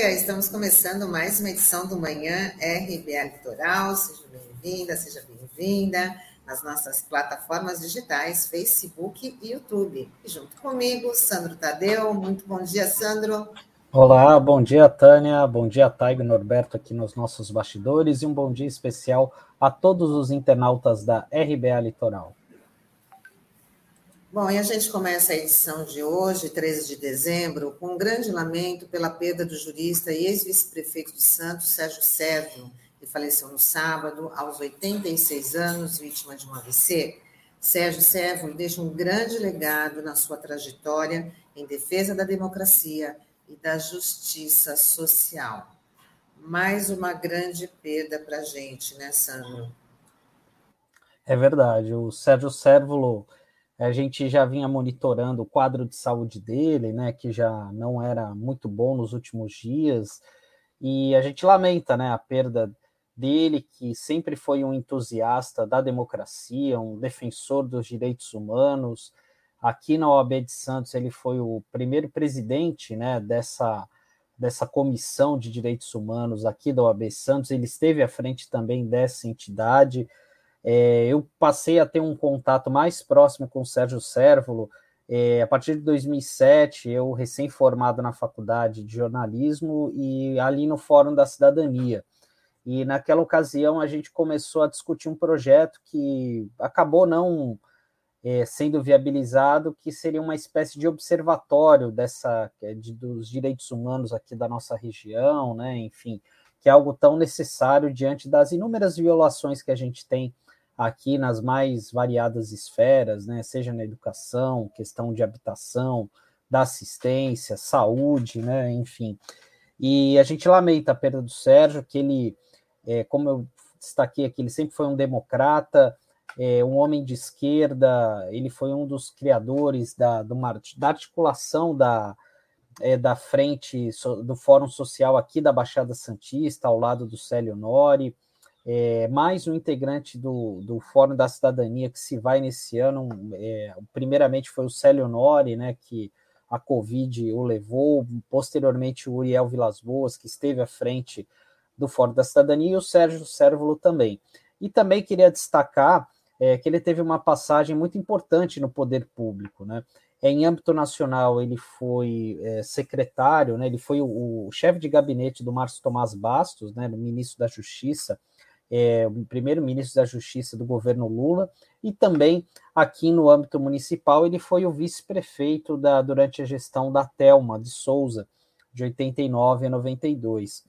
dia. Estamos começando mais uma edição do Manhã RBA Litoral. Seja bem-vinda, seja bem-vinda nas nossas plataformas digitais, Facebook e YouTube. E junto comigo, Sandro Tadeu. Muito bom dia, Sandro. Olá, bom dia, Tânia. Bom dia, Taigo Norberto, aqui nos nossos bastidores. E um bom dia especial a todos os internautas da RBA Litoral. Bom, e a gente começa a edição de hoje, 13 de dezembro, com um grande lamento pela perda do jurista e ex-vice-prefeito de Santos, Sérgio Sérgio, que faleceu no sábado, aos 86 anos, vítima de um AVC. Sérgio Sérgio deixa um grande legado na sua trajetória em defesa da democracia e da justiça social. Mais uma grande perda para a gente, né, Sandro? É verdade. O Sérgio Sérvulo a gente já vinha monitorando o quadro de saúde dele, né, que já não era muito bom nos últimos dias, e a gente lamenta, né, a perda dele, que sempre foi um entusiasta da democracia, um defensor dos direitos humanos. Aqui na OAB de Santos, ele foi o primeiro presidente, né, dessa dessa comissão de direitos humanos aqui da OAB Santos, ele esteve à frente também dessa entidade, é, eu passei a ter um contato mais próximo com o Sérgio Sérvulo é, a partir de 2007, eu recém-formado na faculdade de jornalismo e ali no Fórum da Cidadania. E naquela ocasião a gente começou a discutir um projeto que acabou não é, sendo viabilizado, que seria uma espécie de observatório dessa é, de, dos direitos humanos aqui da nossa região, né? Enfim, que é algo tão necessário diante das inúmeras violações que a gente tem aqui nas mais variadas esferas, né, seja na educação, questão de habitação, da assistência, saúde, né, enfim. E a gente lamenta a perda do Sérgio, que ele, é, como eu destaquei aqui, ele sempre foi um democrata, é, um homem de esquerda, ele foi um dos criadores da, da articulação da, é, da frente do Fórum Social aqui da Baixada Santista, ao lado do Célio Nori, é, mais um integrante do, do Fórum da Cidadania que se vai nesse ano. É, primeiramente foi o Célio Nori, né, que a Covid o levou, posteriormente o Uriel Vilas Boas, que esteve à frente do Fórum da Cidadania, e o Sérgio Sérvulo também. E também queria destacar é, que ele teve uma passagem muito importante no poder público, né? Em âmbito nacional, ele foi é, secretário, né? ele foi o, o chefe de gabinete do Márcio Tomás Bastos, né, ministro da Justiça, é, primeiro-ministro da Justiça do governo Lula, e também aqui no âmbito municipal, ele foi o vice-prefeito da, durante a gestão da Telma de Souza, de 89 a 92.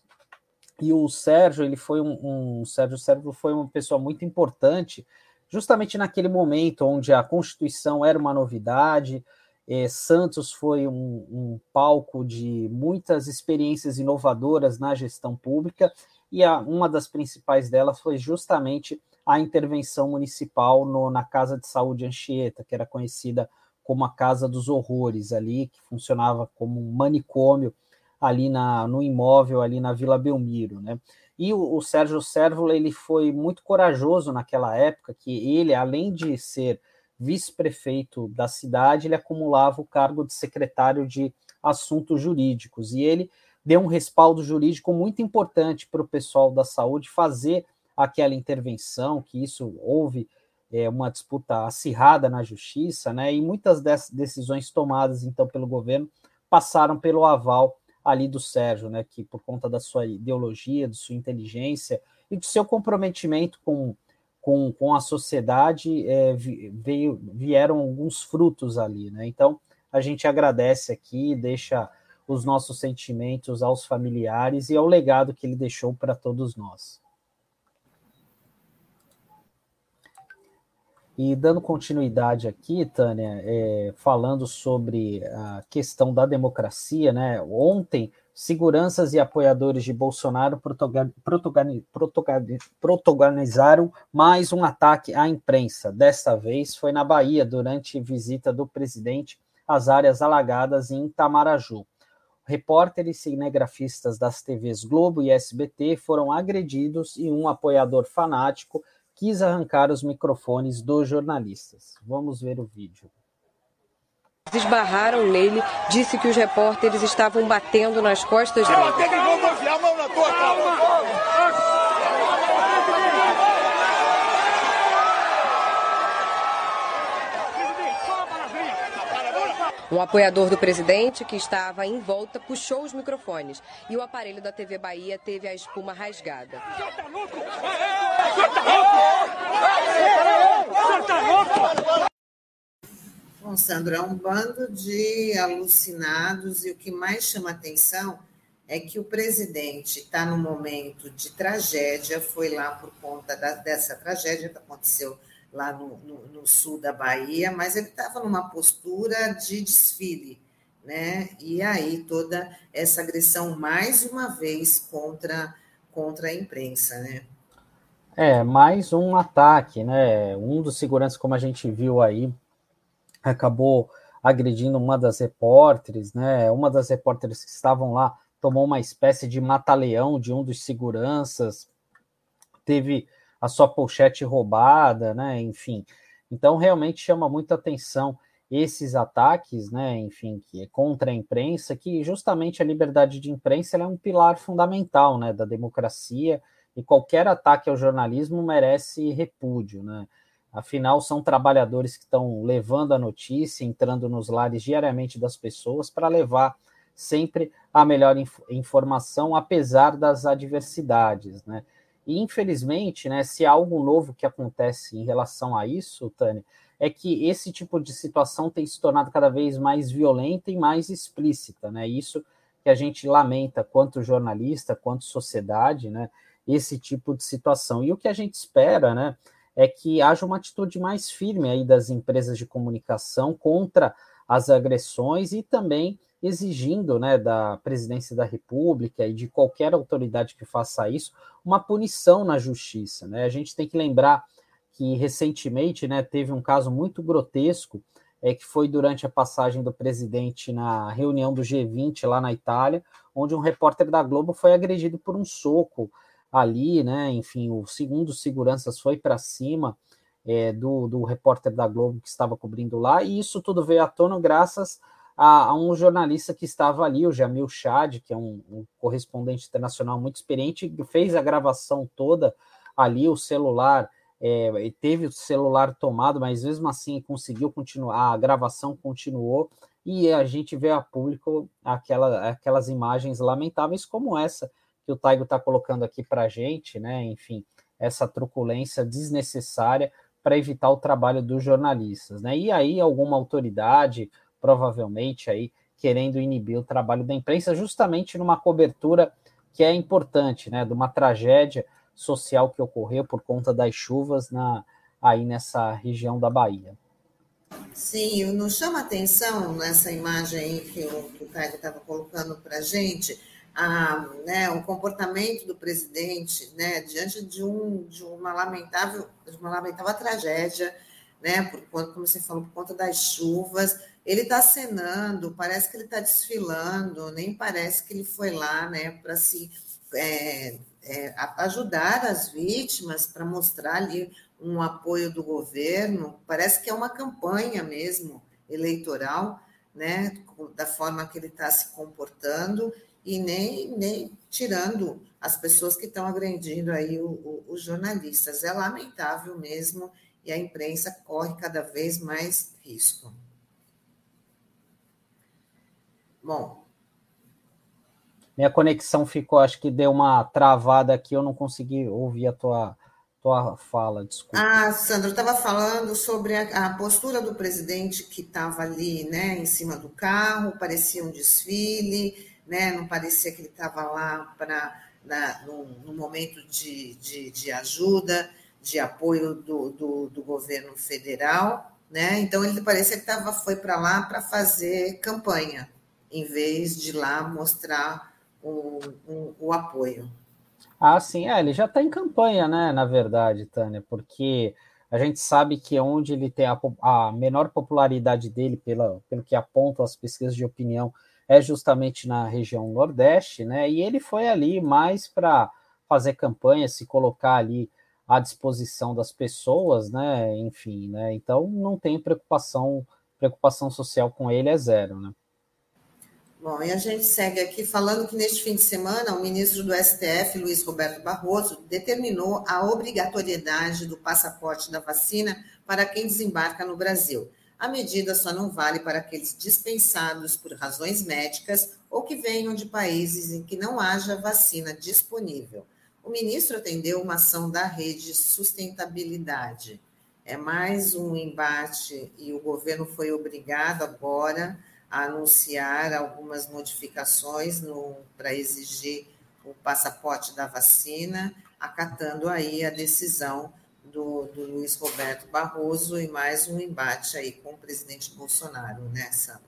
E o Sérgio, ele foi um, um Sérgio Sérgio foi uma pessoa muito importante, justamente naquele momento onde a Constituição era uma novidade, é, Santos foi um, um, palco de muitas experiências inovadoras na gestão pública e a, uma das principais delas foi justamente a intervenção municipal no, na Casa de Saúde Anchieta, que era conhecida como a Casa dos Horrores ali, que funcionava como um manicômio ali na, no imóvel ali na Vila Belmiro, né? E o, o Sérgio Sérvulo ele foi muito corajoso naquela época, que ele, além de ser vice-prefeito da cidade, ele acumulava o cargo de secretário de assuntos jurídicos, e ele deu um respaldo jurídico muito importante para o pessoal da saúde fazer aquela intervenção, que isso houve é, uma disputa acirrada na justiça, né? E muitas dessas decisões tomadas então pelo governo passaram pelo aval ali do Sérgio, né? Que por conta da sua ideologia, de sua inteligência e do seu comprometimento com, com, com a sociedade, é, veio, vieram alguns frutos ali, né? Então a gente agradece aqui, deixa os nossos sentimentos aos familiares e ao legado que ele deixou para todos nós. E dando continuidade aqui, Tânia, é, falando sobre a questão da democracia, né? Ontem, seguranças e apoiadores de Bolsonaro protagonizaram mais um ataque à imprensa. Desta vez foi na Bahia, durante visita do presidente às áreas alagadas em Itamaraju repórteres cinegrafistas das TVs Globo e SBT foram agredidos e um apoiador fanático quis arrancar os microfones dos jornalistas. Vamos ver o vídeo. Esbarraram nele, disse que os repórteres estavam batendo nas costas dele. Um apoiador do presidente, que estava em volta, puxou os microfones e o aparelho da TV Bahia teve a espuma rasgada. Bom, Sandro, é um bando de alucinados e o que mais chama atenção é que o presidente está num momento de tragédia, foi lá por conta da, dessa tragédia que aconteceu lá no, no, no sul da Bahia, mas ele estava numa postura de desfile, né? E aí toda essa agressão mais uma vez contra contra a imprensa, né? É, mais um ataque, né? Um dos seguranças, como a gente viu aí, acabou agredindo uma das repórteres, né? Uma das repórteres que estavam lá tomou uma espécie de mata-leão de um dos seguranças, teve a sua pochete roubada, né? Enfim, então realmente chama muita atenção esses ataques, né? Enfim, que é contra a imprensa, que justamente a liberdade de imprensa é um pilar fundamental, né? Da democracia e qualquer ataque ao jornalismo merece repúdio, né? Afinal, são trabalhadores que estão levando a notícia, entrando nos lares diariamente das pessoas para levar sempre a melhor inf informação, apesar das adversidades, né? E, infelizmente, né, se há algo novo que acontece em relação a isso, Tânia, é que esse tipo de situação tem se tornado cada vez mais violenta e mais explícita, né? Isso que a gente lamenta quanto jornalista, quanto sociedade, né? Esse tipo de situação. E o que a gente espera, né, é que haja uma atitude mais firme aí das empresas de comunicação contra as agressões e também exigindo né, da presidência da República e de qualquer autoridade que faça isso uma punição na justiça. Né? A gente tem que lembrar que recentemente né, teve um caso muito grotesco, é, que foi durante a passagem do presidente na reunião do G20 lá na Itália, onde um repórter da Globo foi agredido por um soco ali, né? Enfim, o segundo seguranças foi para cima é, do, do repórter da Globo que estava cobrindo lá, e isso tudo veio à tona graças a, a, um jornalista que estava ali, o Jamil Chad, que é um, um, correspondente internacional muito experiente, fez a gravação toda ali, o celular, é, teve o celular tomado, mas mesmo assim conseguiu continuar, a gravação continuou, e a gente vê a público aquela, aquelas imagens lamentáveis como essa que o Taigo está colocando aqui para a gente, né? Enfim, essa truculência desnecessária para evitar o trabalho dos jornalistas, né? E aí alguma autoridade provavelmente aí querendo inibir o trabalho da imprensa, justamente numa cobertura que é importante, né, de uma tragédia social que ocorreu por conta das chuvas na, aí nessa região da Bahia. Sim, nos chama atenção nessa imagem aí que o, Caio estava colocando para a gente, né, o comportamento do presidente né, diante de, um, de, uma lamentável, de uma lamentável tragédia, né, por, como você falou, por conta das chuvas, ele está acenando, parece que ele está desfilando, nem parece que ele foi lá né, para se é, é, ajudar as vítimas, para mostrar ali um apoio do governo. Parece que é uma campanha mesmo eleitoral, né, da forma que ele está se comportando e nem, nem tirando as pessoas que estão agredindo aí o, o, os jornalistas. É lamentável mesmo e a imprensa corre cada vez mais risco. Bom. Minha conexão ficou, acho que deu uma travada aqui, eu não consegui ouvir a tua, tua fala, desculpa. Ah, Sandra, eu estava falando sobre a, a, postura do presidente que estava ali, né, em cima do carro, parecia um desfile, né, não parecia que ele estava lá para no, no, momento de, de, de, ajuda, de apoio do, do, do governo federal, né? Então ele parecia que tava, foi para lá para fazer campanha, em vez de lá mostrar o, o, o apoio. Ah, sim, é, ele já está em campanha, né? Na verdade, Tânia, porque a gente sabe que onde ele tem a, a menor popularidade dele, pela, pelo que apontam as pesquisas de opinião, é justamente na região Nordeste, né? E ele foi ali mais para fazer campanha, se colocar ali à disposição das pessoas, né? Enfim, né? Então não tem preocupação preocupação social com ele é zero, né? Bom, e a gente segue aqui falando que neste fim de semana o ministro do STF, Luiz Roberto Barroso, determinou a obrigatoriedade do passaporte da vacina para quem desembarca no Brasil. A medida só não vale para aqueles dispensados por razões médicas ou que venham de países em que não haja vacina disponível. O ministro atendeu uma ação da rede Sustentabilidade. É mais um embate e o governo foi obrigado agora anunciar algumas modificações para exigir o passaporte da vacina, acatando aí a decisão do, do, Luiz Roberto Barroso e mais um embate aí com o presidente Bolsonaro, né, Sandro?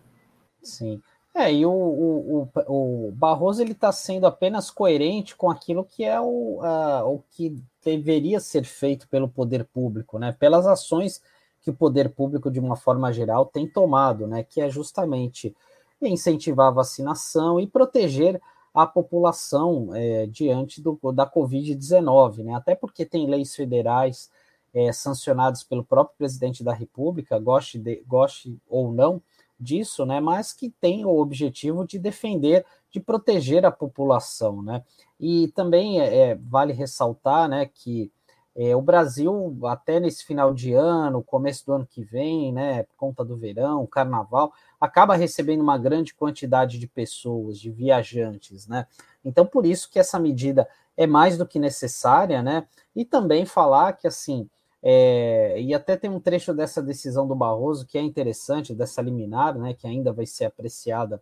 Sim. É, e o, o, o, o Barroso ele está sendo apenas coerente com aquilo que é o, o que deveria ser feito pelo poder público, né? Pelas ações que o poder público, de uma forma geral, tem tomado, né? Que é justamente incentivar a vacinação e proteger a população é, diante do, da Covid-19, né? Até porque tem leis federais é, sancionadas pelo próprio presidente da República, goste, de, goste ou não disso, né? Mas que tem o objetivo de defender, de proteger a população, né? E também é, é vale ressaltar, né, que é, o Brasil, até nesse final de ano, começo do ano que vem, né, por conta do verão, carnaval, acaba recebendo uma grande quantidade de pessoas, de viajantes, né? Então, por isso que essa medida é mais do que necessária, né? E também falar que, assim, é, e até tem um trecho dessa decisão do Barroso que é interessante, dessa liminar, né, que ainda vai ser apreciada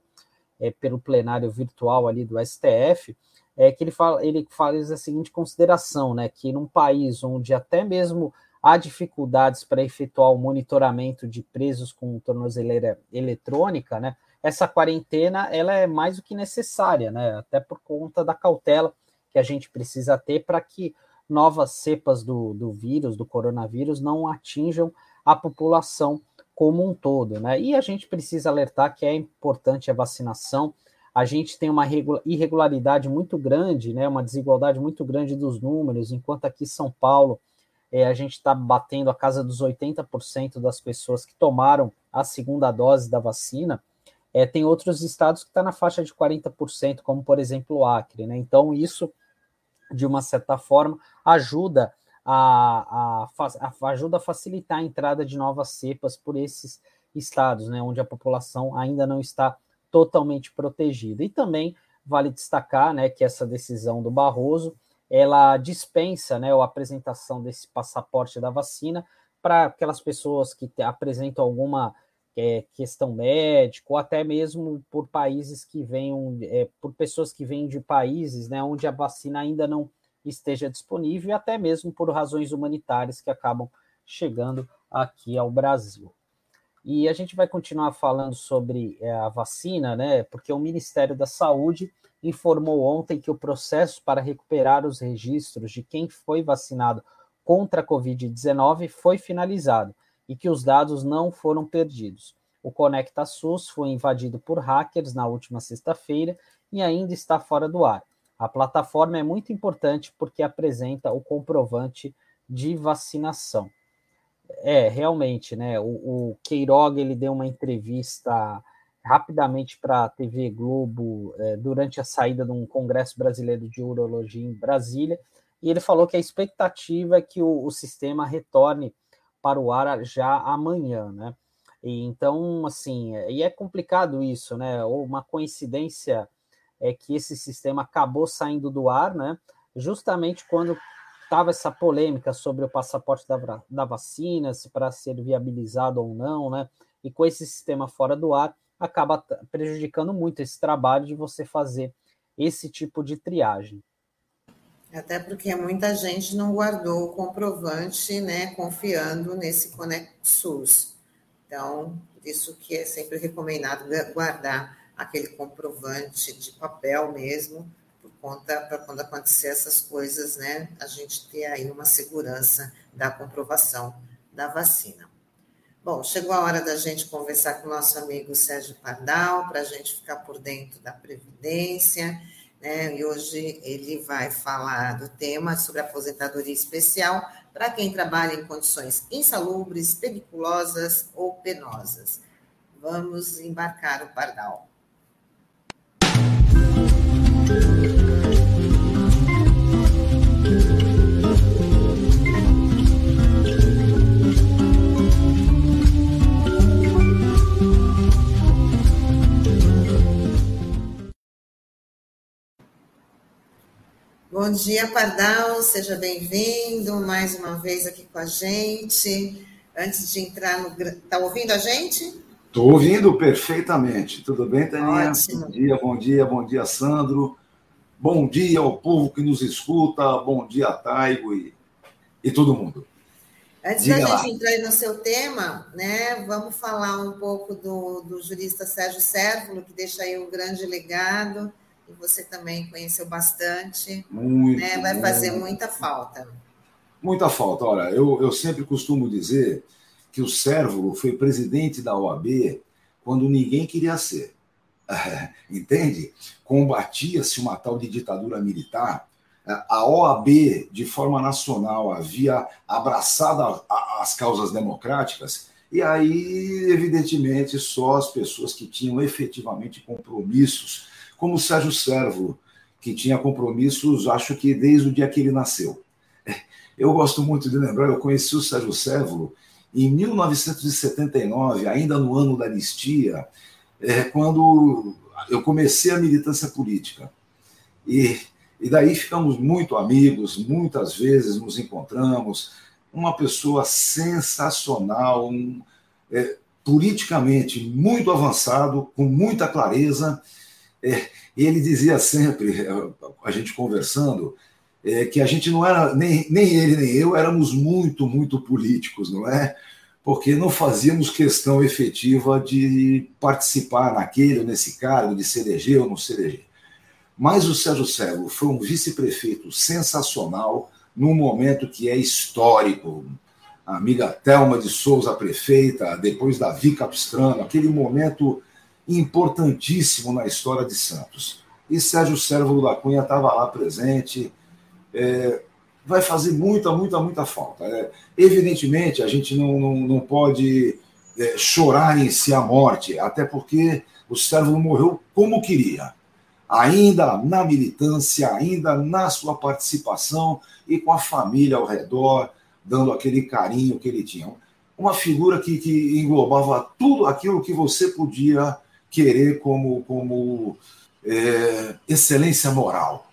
é, pelo plenário virtual ali do STF, é que ele fala, ele faz a seguinte consideração, né, que num país onde até mesmo há dificuldades para efetuar o monitoramento de presos com tornozeleira eletrônica, né, essa quarentena ela é mais do que necessária, né, até por conta da cautela que a gente precisa ter para que novas cepas do, do vírus, do coronavírus, não atinjam a população como um todo, né? E a gente precisa alertar que é importante a vacinação, a gente tem uma irregularidade muito grande, né, uma desigualdade muito grande dos números, enquanto aqui em São Paulo é, a gente está batendo a casa dos 80% das pessoas que tomaram a segunda dose da vacina, é, tem outros estados que estão tá na faixa de 40%, como por exemplo o Acre, né? Então, isso, de uma certa forma, ajuda a, a, a, ajuda a facilitar a entrada de novas cepas por esses estados, né, onde a população ainda não está totalmente protegida. E também vale destacar né, que essa decisão do Barroso ela dispensa né, a apresentação desse passaporte da vacina para aquelas pessoas que apresentam alguma é, questão médica, ou até mesmo por países que venham, é, por pessoas que vêm de países né, onde a vacina ainda não esteja disponível, e até mesmo por razões humanitárias que acabam chegando aqui ao Brasil. E a gente vai continuar falando sobre é, a vacina, né? Porque o Ministério da Saúde informou ontem que o processo para recuperar os registros de quem foi vacinado contra a Covid-19 foi finalizado e que os dados não foram perdidos. O Conecta SUS foi invadido por hackers na última sexta-feira e ainda está fora do ar. A plataforma é muito importante porque apresenta o comprovante de vacinação. É, realmente, né? O, o Queiroga ele deu uma entrevista rapidamente para a TV Globo é, durante a saída de um congresso brasileiro de urologia em Brasília, e ele falou que a expectativa é que o, o sistema retorne para o ar já amanhã, né? E, então, assim, e é complicado isso, né? Ou uma coincidência é que esse sistema acabou saindo do ar, né? Justamente quando estava essa polêmica sobre o passaporte da, da vacina, se para ser viabilizado ou não, né? E com esse sistema fora do ar, acaba prejudicando muito esse trabalho de você fazer esse tipo de triagem. Até porque muita gente não guardou o comprovante, né, confiando nesse SUS. Então, isso que é sempre recomendado guardar aquele comprovante de papel mesmo, conta para quando acontecer essas coisas, né, a gente ter aí uma segurança da comprovação da vacina. Bom, chegou a hora da gente conversar com o nosso amigo Sérgio Pardal, para a gente ficar por dentro da Previdência, né? E hoje ele vai falar do tema sobre aposentadoria especial para quem trabalha em condições insalubres, periculosas ou penosas. Vamos embarcar o Pardal. Bom dia, Pardal, seja bem-vindo mais uma vez aqui com a gente. Antes de entrar no. Está ouvindo a gente? Estou ouvindo perfeitamente. Tudo bem, Taninha? Ótimo. Bom dia, bom dia, bom dia, Sandro. Bom dia ao povo que nos escuta. Bom dia, Taigo e, e todo mundo. Antes Diga da lá. gente entrar no seu tema, né, vamos falar um pouco do, do jurista Sérgio Sérvulo, que deixa aí um grande legado que você também conheceu bastante. Muito. Né? Vai fazer muita falta. Muita falta. Olha, eu, eu sempre costumo dizer que o Sérvulo foi presidente da OAB quando ninguém queria ser. Entende? Combatia-se uma tal de ditadura militar. A OAB, de forma nacional, havia abraçado as causas democráticas, e aí, evidentemente, só as pessoas que tinham efetivamente compromissos como o Sérgio Servo, que tinha compromissos, acho que desde o dia que ele nasceu. Eu gosto muito de lembrar, eu conheci o Sérgio Servo em 1979, ainda no ano da anistia, é, quando eu comecei a militância política. E, e daí ficamos muito amigos, muitas vezes nos encontramos. Uma pessoa sensacional, um, é, politicamente muito avançado, com muita clareza é, ele dizia sempre, a gente conversando, é, que a gente não era, nem, nem ele nem eu, éramos muito, muito políticos, não é? Porque não fazíamos questão efetiva de participar naquele ou nesse cargo, de se eleger ou não se eleger. Mas o Sérgio Cego foi um vice-prefeito sensacional num momento que é histórico. A amiga Thelma de Souza, prefeita, depois Davi Capistrano, aquele momento importantíssimo na história de Santos. E Sérgio Sérvulo da Cunha estava lá presente. É, vai fazer muita, muita, muita falta. É, evidentemente, a gente não, não, não pode é, chorar em si a morte, até porque o Sérvulo morreu como queria. Ainda na militância, ainda na sua participação e com a família ao redor, dando aquele carinho que ele tinha. Uma figura que, que englobava tudo aquilo que você podia querer como, como é, excelência moral.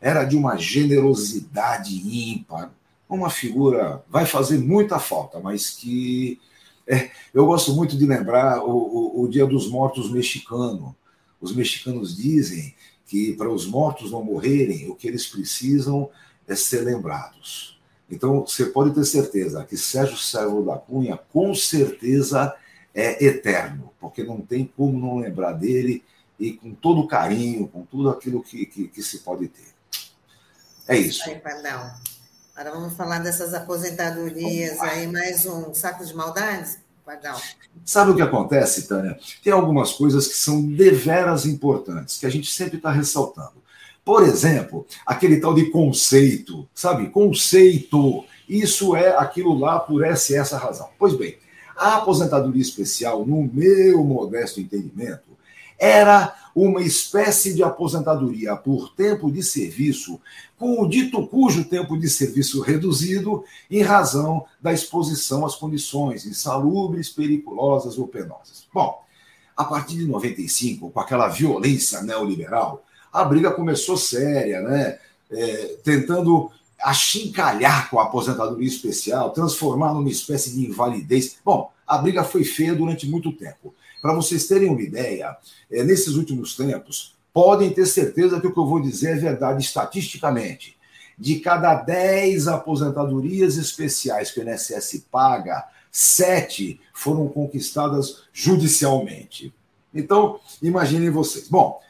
Era de uma generosidade ímpar, uma figura vai fazer muita falta, mas que é, eu gosto muito de lembrar o, o, o, Dia dos Mortos mexicano. Os mexicanos dizem que para os mortos não morrerem, o que eles precisam é ser lembrados. Então, você pode ter certeza que Sérgio Sérvulo da Cunha, com certeza, é eterno, porque não tem como não lembrar dele e com todo carinho, com tudo aquilo que, que, que se pode ter. É isso. Aí, perdão. Agora vamos falar dessas aposentadorias aí, mais um saco de maldades? Pardal. Sabe o que acontece, Tânia? Tem algumas coisas que são deveras importantes, que a gente sempre está ressaltando. Por exemplo, aquele tal de conceito, sabe? Conceito. Isso é aquilo lá por essa e essa razão. Pois bem, a aposentadoria especial, no meu modesto entendimento, era uma espécie de aposentadoria por tempo de serviço, com o dito cujo tempo de serviço reduzido em razão da exposição às condições insalubres, periculosas ou penosas. Bom, a partir de 95, com aquela violência neoliberal, a briga começou séria, né? É, tentando achincalhar com a aposentadoria especial, transformar numa espécie de invalidez. Bom, a briga foi feia durante muito tempo. Para vocês terem uma ideia, é, nesses últimos tempos, podem ter certeza que o que eu vou dizer é verdade estatisticamente. De cada 10 aposentadorias especiais que o INSS paga, sete foram conquistadas judicialmente. Então, imaginem vocês. Bom,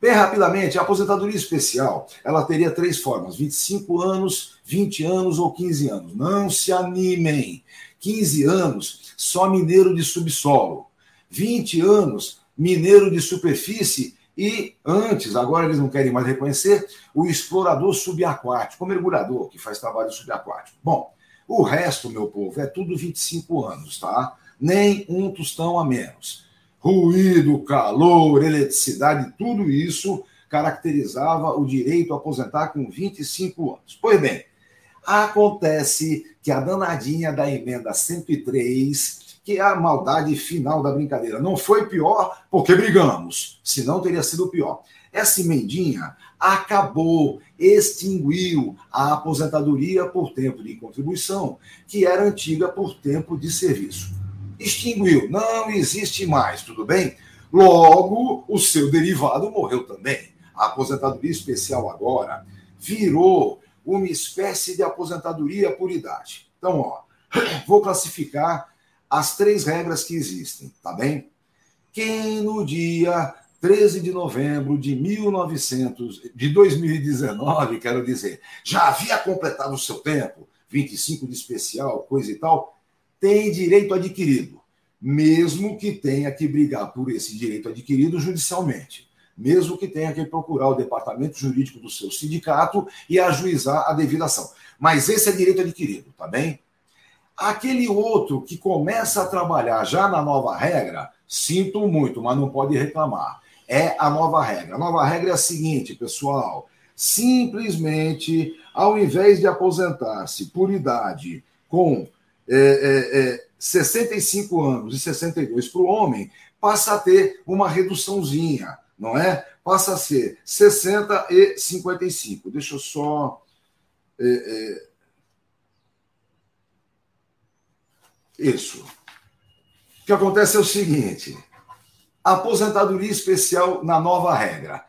Bem rapidamente, a aposentadoria especial, ela teria três formas: 25 anos, 20 anos ou 15 anos. Não se animem. 15 anos, só mineiro de subsolo. 20 anos, mineiro de superfície e antes, agora eles não querem mais reconhecer, o explorador subaquático, o mergulhador que faz trabalho subaquático. Bom, o resto, meu povo, é tudo 25 anos, tá? Nem um tostão a menos. ruído, calor, eletricidade, tudo isso caracterizava o direito a aposentar com 25 anos. Pois bem, acontece que a danadinha da emenda 103, que é a maldade final da brincadeira, não foi pior porque brigamos, senão teria sido pior. Essa emendinha acabou, extinguiu a aposentadoria por tempo de contribuição, que era antiga por tempo de serviço. Extinguiu, não existe mais, tudo bem? Logo, o seu derivado morreu também. A aposentadoria especial agora virou uma espécie de aposentadoria por idade. Então, ó, vou classificar as três regras que existem, tá bem? Quem no dia 13 de novembro de 1900, de 2019, quero dizer, já havia completado o seu tempo, 25 de especial, coisa e tal, tem direito adquirido, mesmo que tenha que brigar por esse direito adquirido judicialmente, mesmo que tenha que procurar o departamento jurídico do seu sindicato e ajuizar a devida ação. Mas esse é direito adquirido, tá bem? Aquele outro que começa a trabalhar já na nova regra, sinto muito, mas não pode reclamar é a nova regra. A nova regra é a seguinte, pessoal: simplesmente, ao invés de aposentar-se por idade com é, é, é, 65 anos e 62 para o homem, passa a ter uma reduçãozinha, não é? Passa a ser 60 e 55. Deixa eu só. É, isso. O que acontece é o seguinte Aposentadoria especial na nova regra.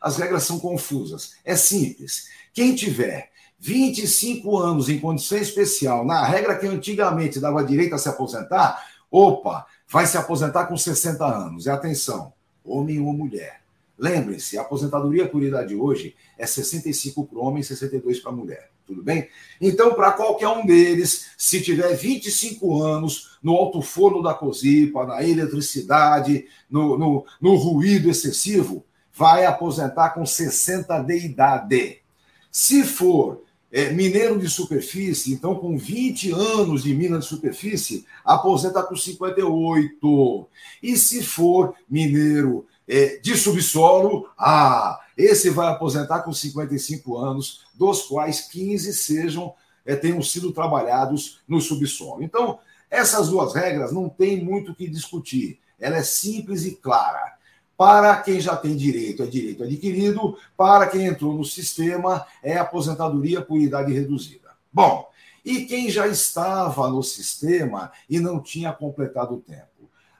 As regras são confusas. É simples. Quem tiver 25 anos em condição especial, na regra que antigamente dava direito a se aposentar, opa, vai se aposentar com 60 anos. E atenção, homem ou mulher. Lembrem-se, a aposentadoria por idade hoje é 65 para homem e 62 para mulher. Tudo bem? Então, para qualquer um deles, se tiver 25 anos no alto forno da COSIPA, na eletricidade, no, no, no ruído excessivo, vai aposentar com 60 de idade. Se for é, mineiro de superfície, então com 20 anos de mina de superfície, aposenta com 58. E se for mineiro de subsolo, ah, esse vai aposentar com 55 anos, dos quais 15 sejam é, tenham sido trabalhados no subsolo. Então, essas duas regras não tem muito o que discutir. Ela é simples e clara. Para quem já tem direito, é direito adquirido. Para quem entrou no sistema, é aposentadoria por idade reduzida. Bom, e quem já estava no sistema e não tinha completado o tempo?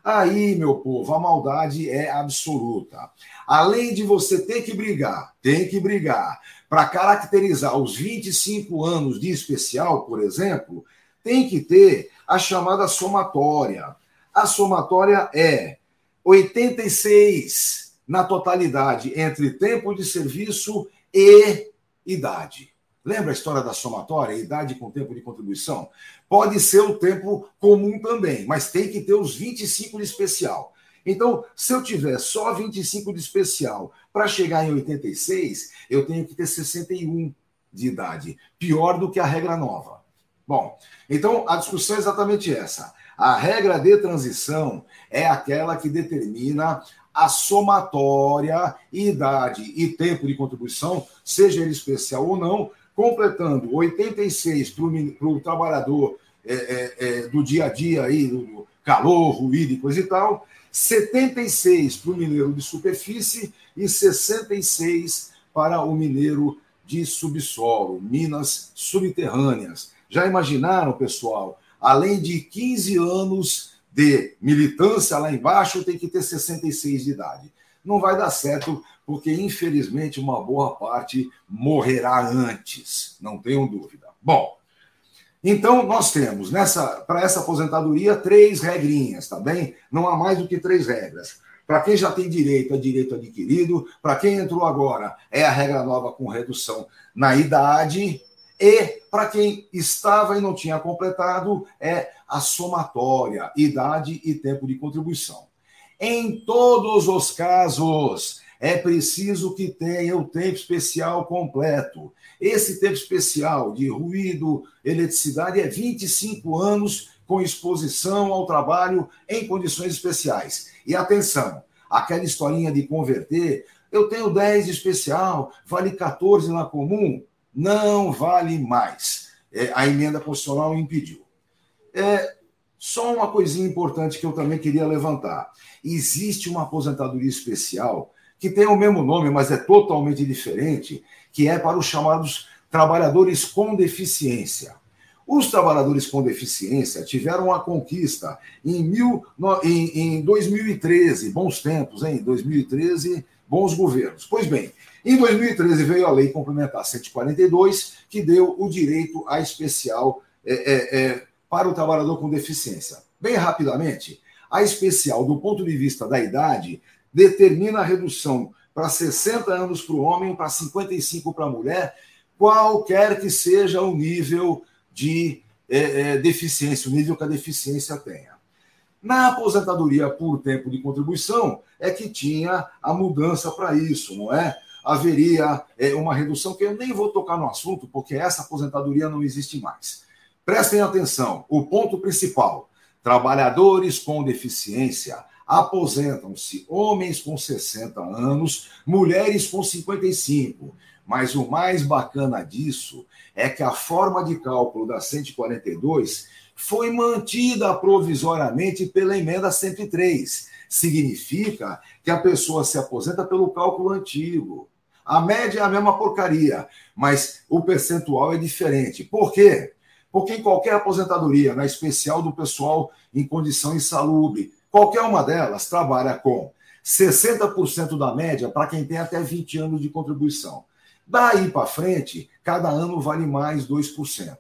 Aí, meu povo, a maldade é absoluta. Além de você ter que brigar, tem que brigar para caracterizar os 25 anos de especial, por exemplo, tem que ter a chamada somatória. A somatória é 86 na totalidade entre tempo de serviço e idade. Lembra a história da somatória, idade com tempo de contribuição? Pode ser o tempo comum também, mas tem que ter os 25 de especial. Então, se eu tiver só 25 de especial para chegar em 86, eu tenho que ter 61 de idade. Pior do que a regra nova. Bom, então a discussão é exatamente essa. A regra de transição é aquela que determina a somatória, idade e tempo de contribuição, seja ele especial ou não, completando 86 para o trabalhador é, é, é, do dia a dia aí, do calor, ruído e coisa e tal, 76 para o mineiro de superfície e 66 para o mineiro de subsolo, minas subterrâneas. Já imaginaram, pessoal? Além de 15 anos de militância lá embaixo, tem que ter 66 de idade. Não vai dar certo porque infelizmente uma boa parte morrerá antes, não tenham dúvida. Bom, então nós temos nessa para essa aposentadoria três regrinhas, tá bem? Não há mais do que três regras. Para quem já tem direito, é direito adquirido. Para quem entrou agora, é a regra nova com redução na idade. E para quem estava e não tinha completado, é a somatória, idade e tempo de contribuição. Em todos os casos, é preciso que tenha o tempo especial completo. Esse tempo especial de ruído, eletricidade é 25 anos com exposição ao trabalho em condições especiais. E atenção, aquela historinha de converter, eu tenho 10 de especial, vale 14 na comum, não vale mais. É, a emenda constitucional impediu. É, só uma coisinha importante que eu também queria levantar. Existe uma aposentadoria especial que tem o mesmo nome, mas é totalmente diferente, que é para os chamados trabalhadores com deficiência. Os trabalhadores com deficiência tiveram uma conquista em, mil, em, em 2013, bons tempos, hein? 2013, bons governos. Pois bem, em 2013 veio a lei complementar 142, que deu o direito a especial é, é, é, para o trabalhador com deficiência. Bem rapidamente, a especial, do ponto de vista da idade, determina a redução para 60 anos para o homem, para 55 para a mulher, qualquer que seja o nível de é, é, deficiência, o nível que a deficiência tenha. Na aposentadoria por tempo de contribuição, é que tinha a mudança para isso, não é? Haveria é, uma redução, que eu nem vou tocar no assunto, porque essa aposentadoria não existe mais. Prestem atenção, o ponto principal: trabalhadores com deficiência aposentam-se homens com 60 anos, mulheres com 55. Mas o mais bacana disso é que a forma de cálculo da 142 foi mantida provisoriamente pela emenda 103. Significa que a pessoa se aposenta pelo cálculo antigo. A média é a mesma porcaria, mas o percentual é diferente. Por quê? Porque em qualquer aposentadoria, na especial do pessoal em condição insalubre, Qualquer uma delas trabalha com 60% da média para quem tem até 20 anos de contribuição. Daí para frente, cada ano vale mais 2%.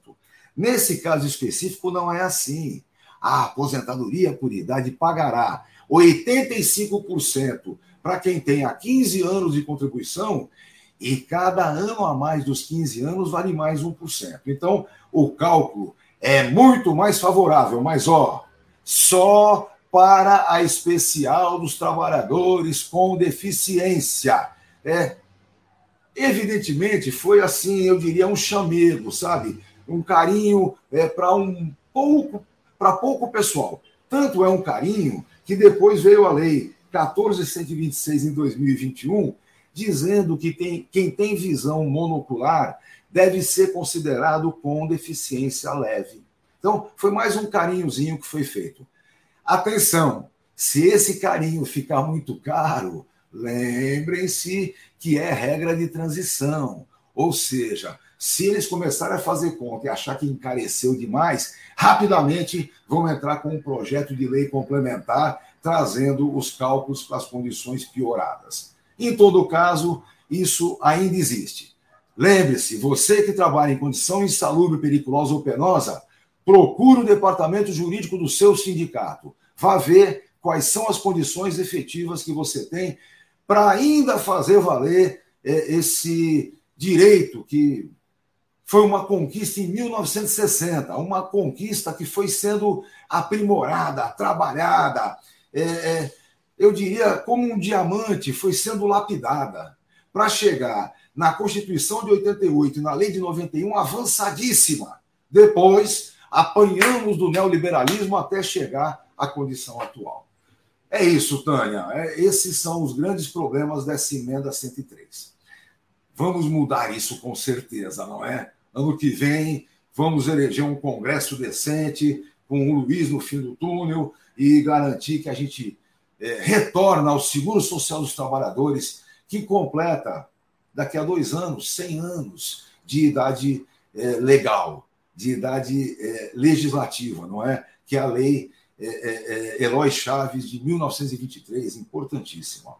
Nesse caso específico, não é assim. A aposentadoria por idade pagará 85% para quem tem há 15 anos de contribuição e cada ano a mais dos 15 anos vale mais 1%. Então, o cálculo é muito mais favorável, mas ó, só para a especial dos trabalhadores com deficiência. É, evidentemente, foi assim, eu diria, um chamego, sabe? Um carinho é, para um pouco, para pouco pessoal. Tanto é um carinho que depois veio a lei 14126 em 2021, dizendo que tem, quem tem visão monocular deve ser considerado com deficiência leve. Então, foi mais um carinhozinho que foi feito. Atenção, se esse carinho ficar muito caro, lembrem-se que é regra de transição. Ou seja, se eles começarem a fazer conta e achar que encareceu demais, rapidamente vão entrar com um projeto de lei complementar trazendo os cálculos para as condições pioradas. Em todo caso, isso ainda existe. Lembre-se, você que trabalha em condição insalubre, periculosa ou penosa, Procure o departamento jurídico do seu sindicato. Vá ver quais são as condições efetivas que você tem para ainda fazer valer é, esse direito que foi uma conquista em 1960, uma conquista que foi sendo aprimorada, trabalhada, é, é, eu diria como um diamante foi sendo lapidada para chegar na Constituição de 88 e na Lei de 91 avançadíssima. Depois, apanhamos do neoliberalismo até chegar à condição atual. É isso, Tânia. É, esses são os grandes problemas dessa emenda 103. Vamos mudar isso com certeza, não é? Ano que vem, vamos eleger um Congresso decente, com o Luiz no fim do túnel e garantir que a gente é, retorna ao Seguro Social dos Trabalhadores, que completa, daqui a dois anos, 100 anos de idade é, legal de idade é, legislativa, não é? Que é a lei é, é, é Eloy Chaves de 1923, importantíssima.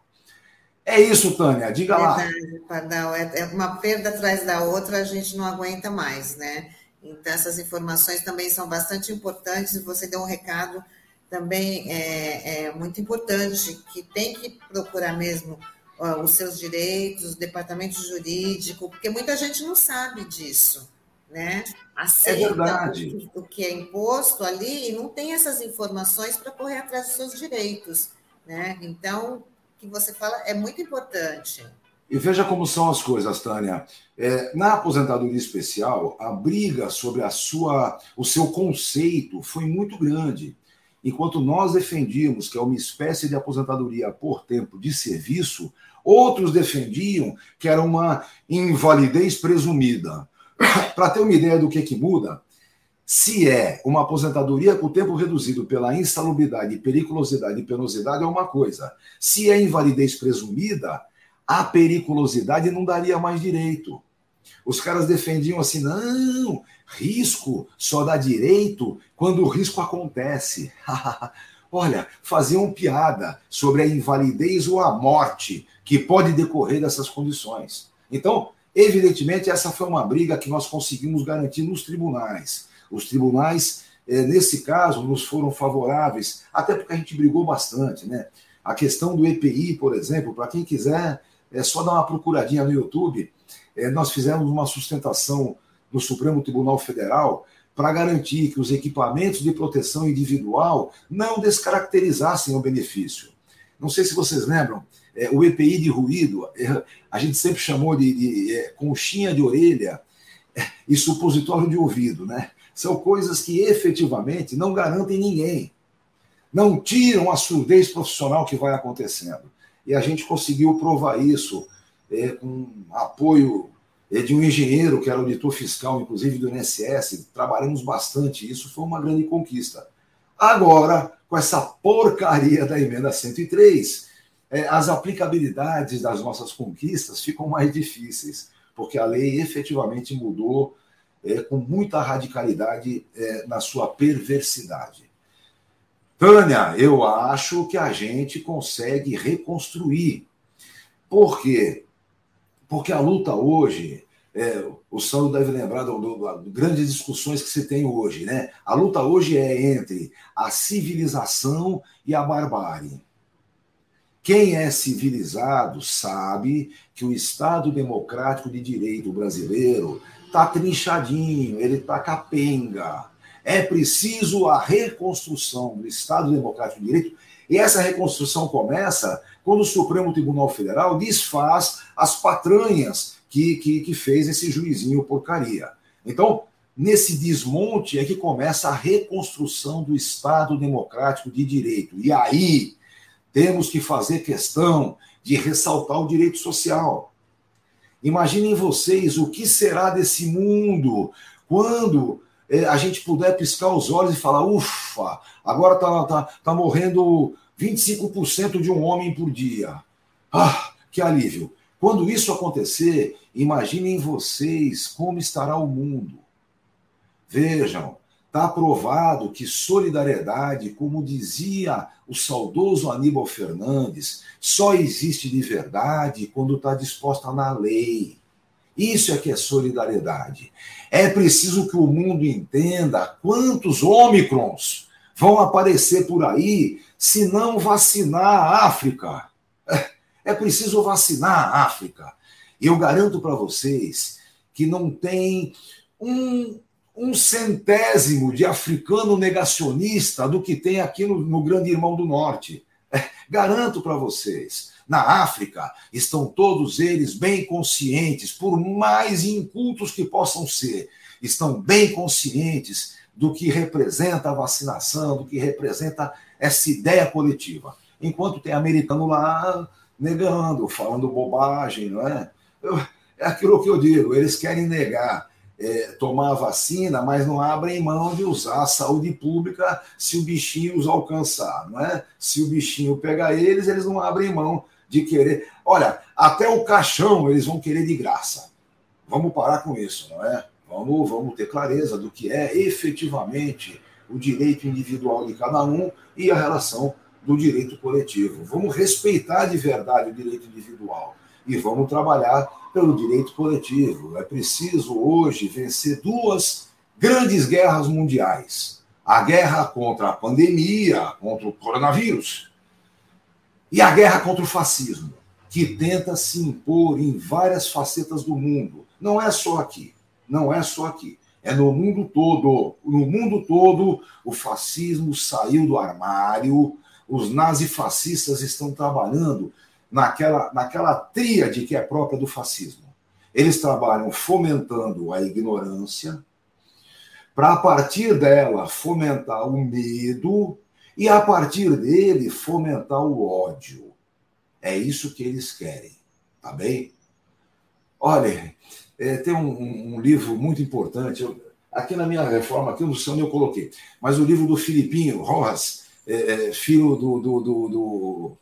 É isso, Tânia, diga Verdade, lá. Pardal, é, é uma perda atrás da outra, a gente não aguenta mais, né? Então, essas informações também são bastante importantes, você deu um recado também é, é muito importante, que tem que procurar mesmo ó, os seus direitos, o departamento jurídico, porque muita gente não sabe disso né? Aceita é verdade. O, que é imposto ali e não tem essas informações para correr atrás dos seus direitos, né? Então, o que você fala é muito importante. E veja como são as coisas, Tânia. É, na aposentadoria especial, a briga sobre a sua, o seu conceito foi muito grande. Enquanto nós defendíamos que é uma espécie de aposentadoria por tempo de serviço, outros defendiam que era uma invalidez presumida. Para ter uma ideia do que, que muda, se é uma aposentadoria com tempo reduzido pela insalubridade, periculosidade e penosidade, é uma coisa. Se é invalidez presumida, a periculosidade não daria mais direito. Os caras defendiam assim: não, risco só dá direito quando o risco acontece. Olha, faziam piada sobre a invalidez ou a morte que pode decorrer dessas condições. Então, evidentemente, essa foi uma briga que nós conseguimos garantir nos tribunais. Os tribunais, eh, nesse caso, nos foram favoráveis, até porque a gente brigou bastante, né? A questão do EPI, por exemplo, para quem quiser é só dar uma procuradinha no YouTube. É, nós fizemos uma sustentação no Supremo Tribunal Federal para garantir que os equipamentos de proteção individual não descaracterizassem o benefício. Não sei se vocês lembram, é, o EPI de ruído, é, a gente sempre chamou de, de é, conchinha de orelha é, e supositório de ouvido, né? São coisas que efetivamente não garantem ninguém, não tiram a surdez profissional que vai acontecendo e a gente conseguiu provar isso é, com apoio é, de um engenheiro que era auditor fiscal, inclusive do INSS, trabalhamos bastante, isso foi uma grande conquista. Agora, com essa porcaria da emenda 103, é, as aplicabilidades das nossas conquistas ficam mais difíceis, porque a lei efetivamente mudou é, com muita radicalidade é, na sua perversidade. Tânia, eu acho que a gente consegue reconstruir. Por quê? Porque a luta hoje, é, o Sandro deve lembrar de grandes discussões que se tem hoje, né? A luta hoje é entre a civilização e a barbárie. Quem é civilizado sabe que o Estado democrático de direito brasileiro está trinchadinho, ele está capenga é preciso a reconstrução do Estado Democrático de Direito, e essa reconstrução começa quando o Supremo Tribunal Federal desfaz as patranhas que, que, que fez esse juizinho porcaria. Então, nesse desmonte é que começa a reconstrução do Estado Democrático de Direito. E aí temos que fazer questão de ressaltar o direito social. Imaginem vocês o que será desse mundo quando é, a gente puder piscar os olhos e falar, ufa, agora tá, tá, tá morrendo 25% de um homem por dia. Ah, que alívio. Quando isso acontecer, imaginem vocês como estará o mundo. Vejam, está provado que solidariedade, como dizia o saudoso Aníbal Fernandes, só existe de verdade quando está disposta na lei. Isso é que é solidariedade. É preciso que o mundo entenda quantos ômicrons vão aparecer por aí se não vacinar a África. É preciso vacinar a África. Eu garanto para vocês que não tem um, um centésimo de africano negacionista do que tem aqui no, no Grande Irmão do Norte. É, garanto para vocês. Na África, estão todos eles bem conscientes, por mais incultos que possam ser, estão bem conscientes do que representa a vacinação, do que representa essa ideia coletiva. Enquanto tem americano lá negando, falando bobagem, não é? Eu, é aquilo que eu digo, eles querem negar é, tomar a vacina, mas não abrem mão de usar a saúde pública se o bichinho os alcançar, não é? Se o bichinho pegar eles, eles não abrem mão de querer. Olha, até o caixão eles vão querer de graça. Vamos parar com isso, não é? Vamos, vamos ter clareza do que é efetivamente o direito individual de cada um e a relação do direito coletivo. Vamos respeitar de verdade o direito individual e vamos trabalhar pelo direito coletivo. É preciso hoje vencer duas grandes guerras mundiais: a guerra contra a pandemia, contra o coronavírus, e a guerra contra o fascismo, que tenta se impor em várias facetas do mundo. Não é só aqui, não é só aqui. É no mundo todo. No mundo todo, o fascismo saiu do armário, os nazifascistas estão trabalhando naquela, naquela tríade que é própria do fascismo. Eles trabalham fomentando a ignorância, para a partir dela fomentar o medo e a partir dele fomentar o ódio. É isso que eles querem, tá bem? Olha, é, tem um, um, livro muito importante. Eu, aqui na minha reforma, aqui no São eu coloquei, mas o livro do Filipinho Rojas, é, é, filho do, do, do, do,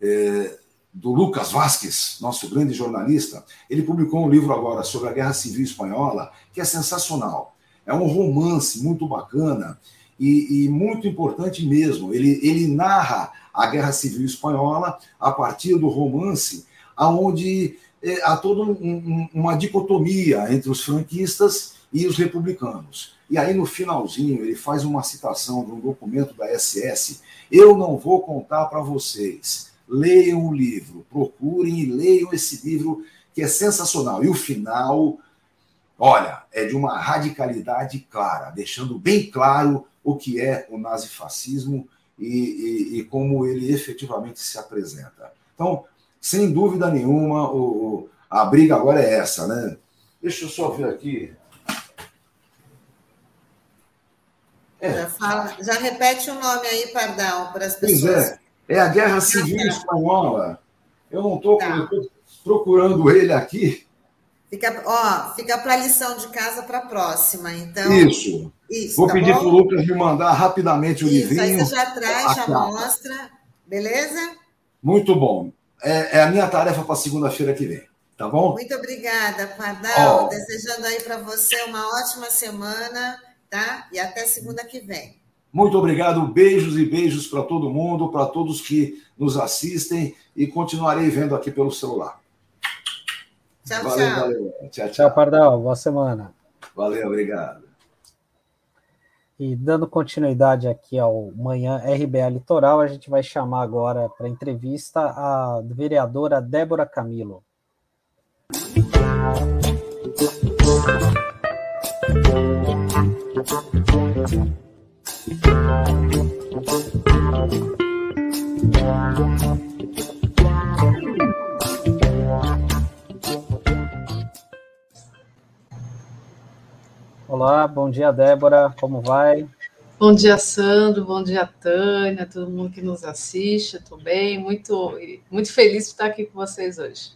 é, do Lucas Vasques, nosso grande jornalista, ele publicou um livro agora sobre a Guerra Civil Espanhola, que é sensacional. É um romance muito bacana e, e muito importante mesmo. Ele, ele narra a Guerra Civil Espanhola a partir do romance, aonde é, há toda um, um, uma dicotomia entre os franquistas e os republicanos. E aí, no finalzinho, ele faz uma citação de um documento da SS. Eu não vou contar para vocês. Leiam o livro, procurem e leiam esse livro que é sensacional. E o final, olha, é de uma radicalidade clara, deixando bem claro o que é o nazifascismo e, e, e como ele efetivamente se apresenta. Então, sem dúvida nenhuma, o, a briga agora é essa, né? Deixa eu só ver aqui. É. Já, fala, já repete o nome aí, Pardal, para as pessoas. Pois é, é a Guerra Civil Espanhola. Eu não estou tá. procurando ele aqui. Fica, ó, fica para a lição de casa para a próxima, então. Isso. Isso Vou tá pedir para o Lucas me mandar rapidamente o Isso, livrinho. Aí você já traz, já mostra, beleza? Muito bom é, é a minha tarefa para segunda-feira que vem. Tá bom? Muito obrigada, Pardal. Desejando aí para você uma ótima semana, tá? E até segunda que vem. Muito obrigado, beijos e beijos para todo mundo, para todos que nos assistem e continuarei vendo aqui pelo celular. Tchau, valeu, tchau. Valeu. Tchau, tchau. Tchau, Pardal. Boa semana. Valeu, obrigado. E dando continuidade aqui ao Manhã RBA Litoral, a gente vai chamar agora para entrevista a vereadora Débora Camilo. Olá, bom dia, Débora, como vai? Bom dia, Sandro, bom dia, Tânia, todo mundo que nos assiste, estou bem, muito, muito feliz de estar aqui com vocês hoje.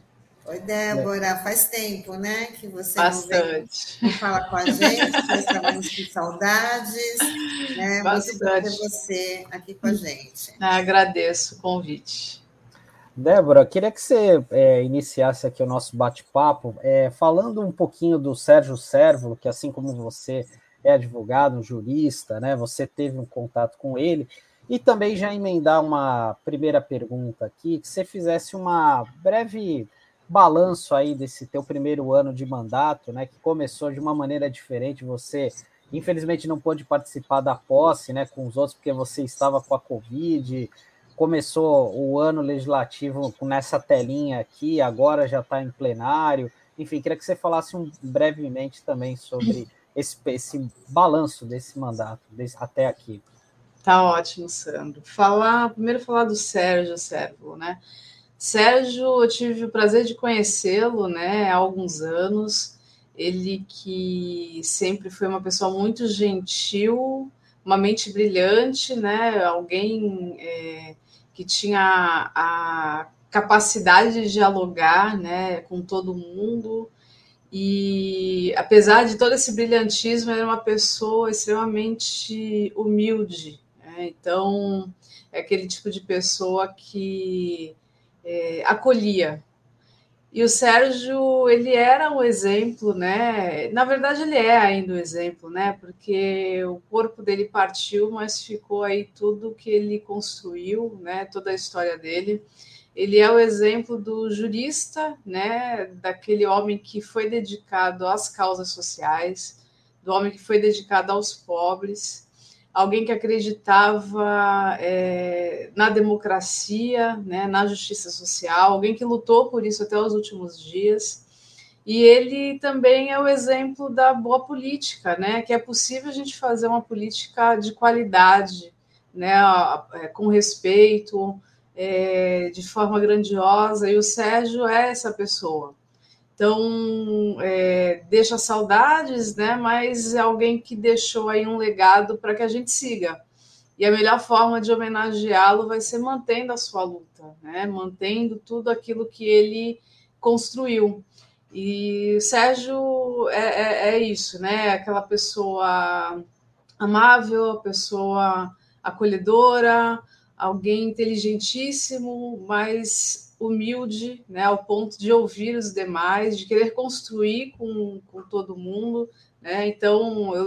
Oi, Débora, faz tempo, né, que você Bastante. não vem falar com a gente, nós estávamos com saudades, né, Bastante. muito bom ter você aqui com a gente. Agradeço o convite. Débora, queria que você é, iniciasse aqui o nosso bate-papo é, falando um pouquinho do Sérgio Sérvulo, que assim como você é advogado, um jurista, né? Você teve um contato com ele, e também já emendar uma primeira pergunta aqui, que você fizesse uma breve balanço aí desse teu primeiro ano de mandato, né? Que começou de uma maneira diferente, você infelizmente não pôde participar da posse, né? Com os outros, porque você estava com a Covid começou o ano legislativo nessa telinha aqui, agora já está em plenário. Enfim, queria que você falasse um, brevemente também sobre esse, esse balanço desse mandato desse, até aqui. Tá ótimo, Sandro. Falar, primeiro falar do Sérgio Sérvulo, né? Sérgio, eu tive o prazer de conhecê-lo, né, há alguns anos. Ele que sempre foi uma pessoa muito gentil, uma mente brilhante, né? Alguém é, que tinha a capacidade de dialogar né, com todo mundo. E apesar de todo esse brilhantismo, era uma pessoa extremamente humilde. Né? Então, é aquele tipo de pessoa que é, acolhia, e o Sérgio, ele era um exemplo, né? Na verdade, ele é ainda um exemplo, né? Porque o corpo dele partiu, mas ficou aí tudo que ele construiu, né? Toda a história dele. Ele é o exemplo do jurista, né? Daquele homem que foi dedicado às causas sociais, do homem que foi dedicado aos pobres, alguém que acreditava é, na democracia, né, na justiça social, alguém que lutou por isso até os últimos dias. E ele também é o exemplo da boa política, né, que é possível a gente fazer uma política de qualidade, né, é, com respeito, é, de forma grandiosa, e o Sérgio é essa pessoa. Então, é, deixa saudades, né? Mas é alguém que deixou aí um legado para que a gente siga. E a melhor forma de homenageá-lo vai ser mantendo a sua luta, né? Mantendo tudo aquilo que ele construiu. E Sérgio é, é, é isso, né? Aquela pessoa amável, pessoa acolhedora, alguém inteligentíssimo, mas humilde, né, ao ponto de ouvir os demais, de querer construir com, com todo mundo. Né? Então, eu,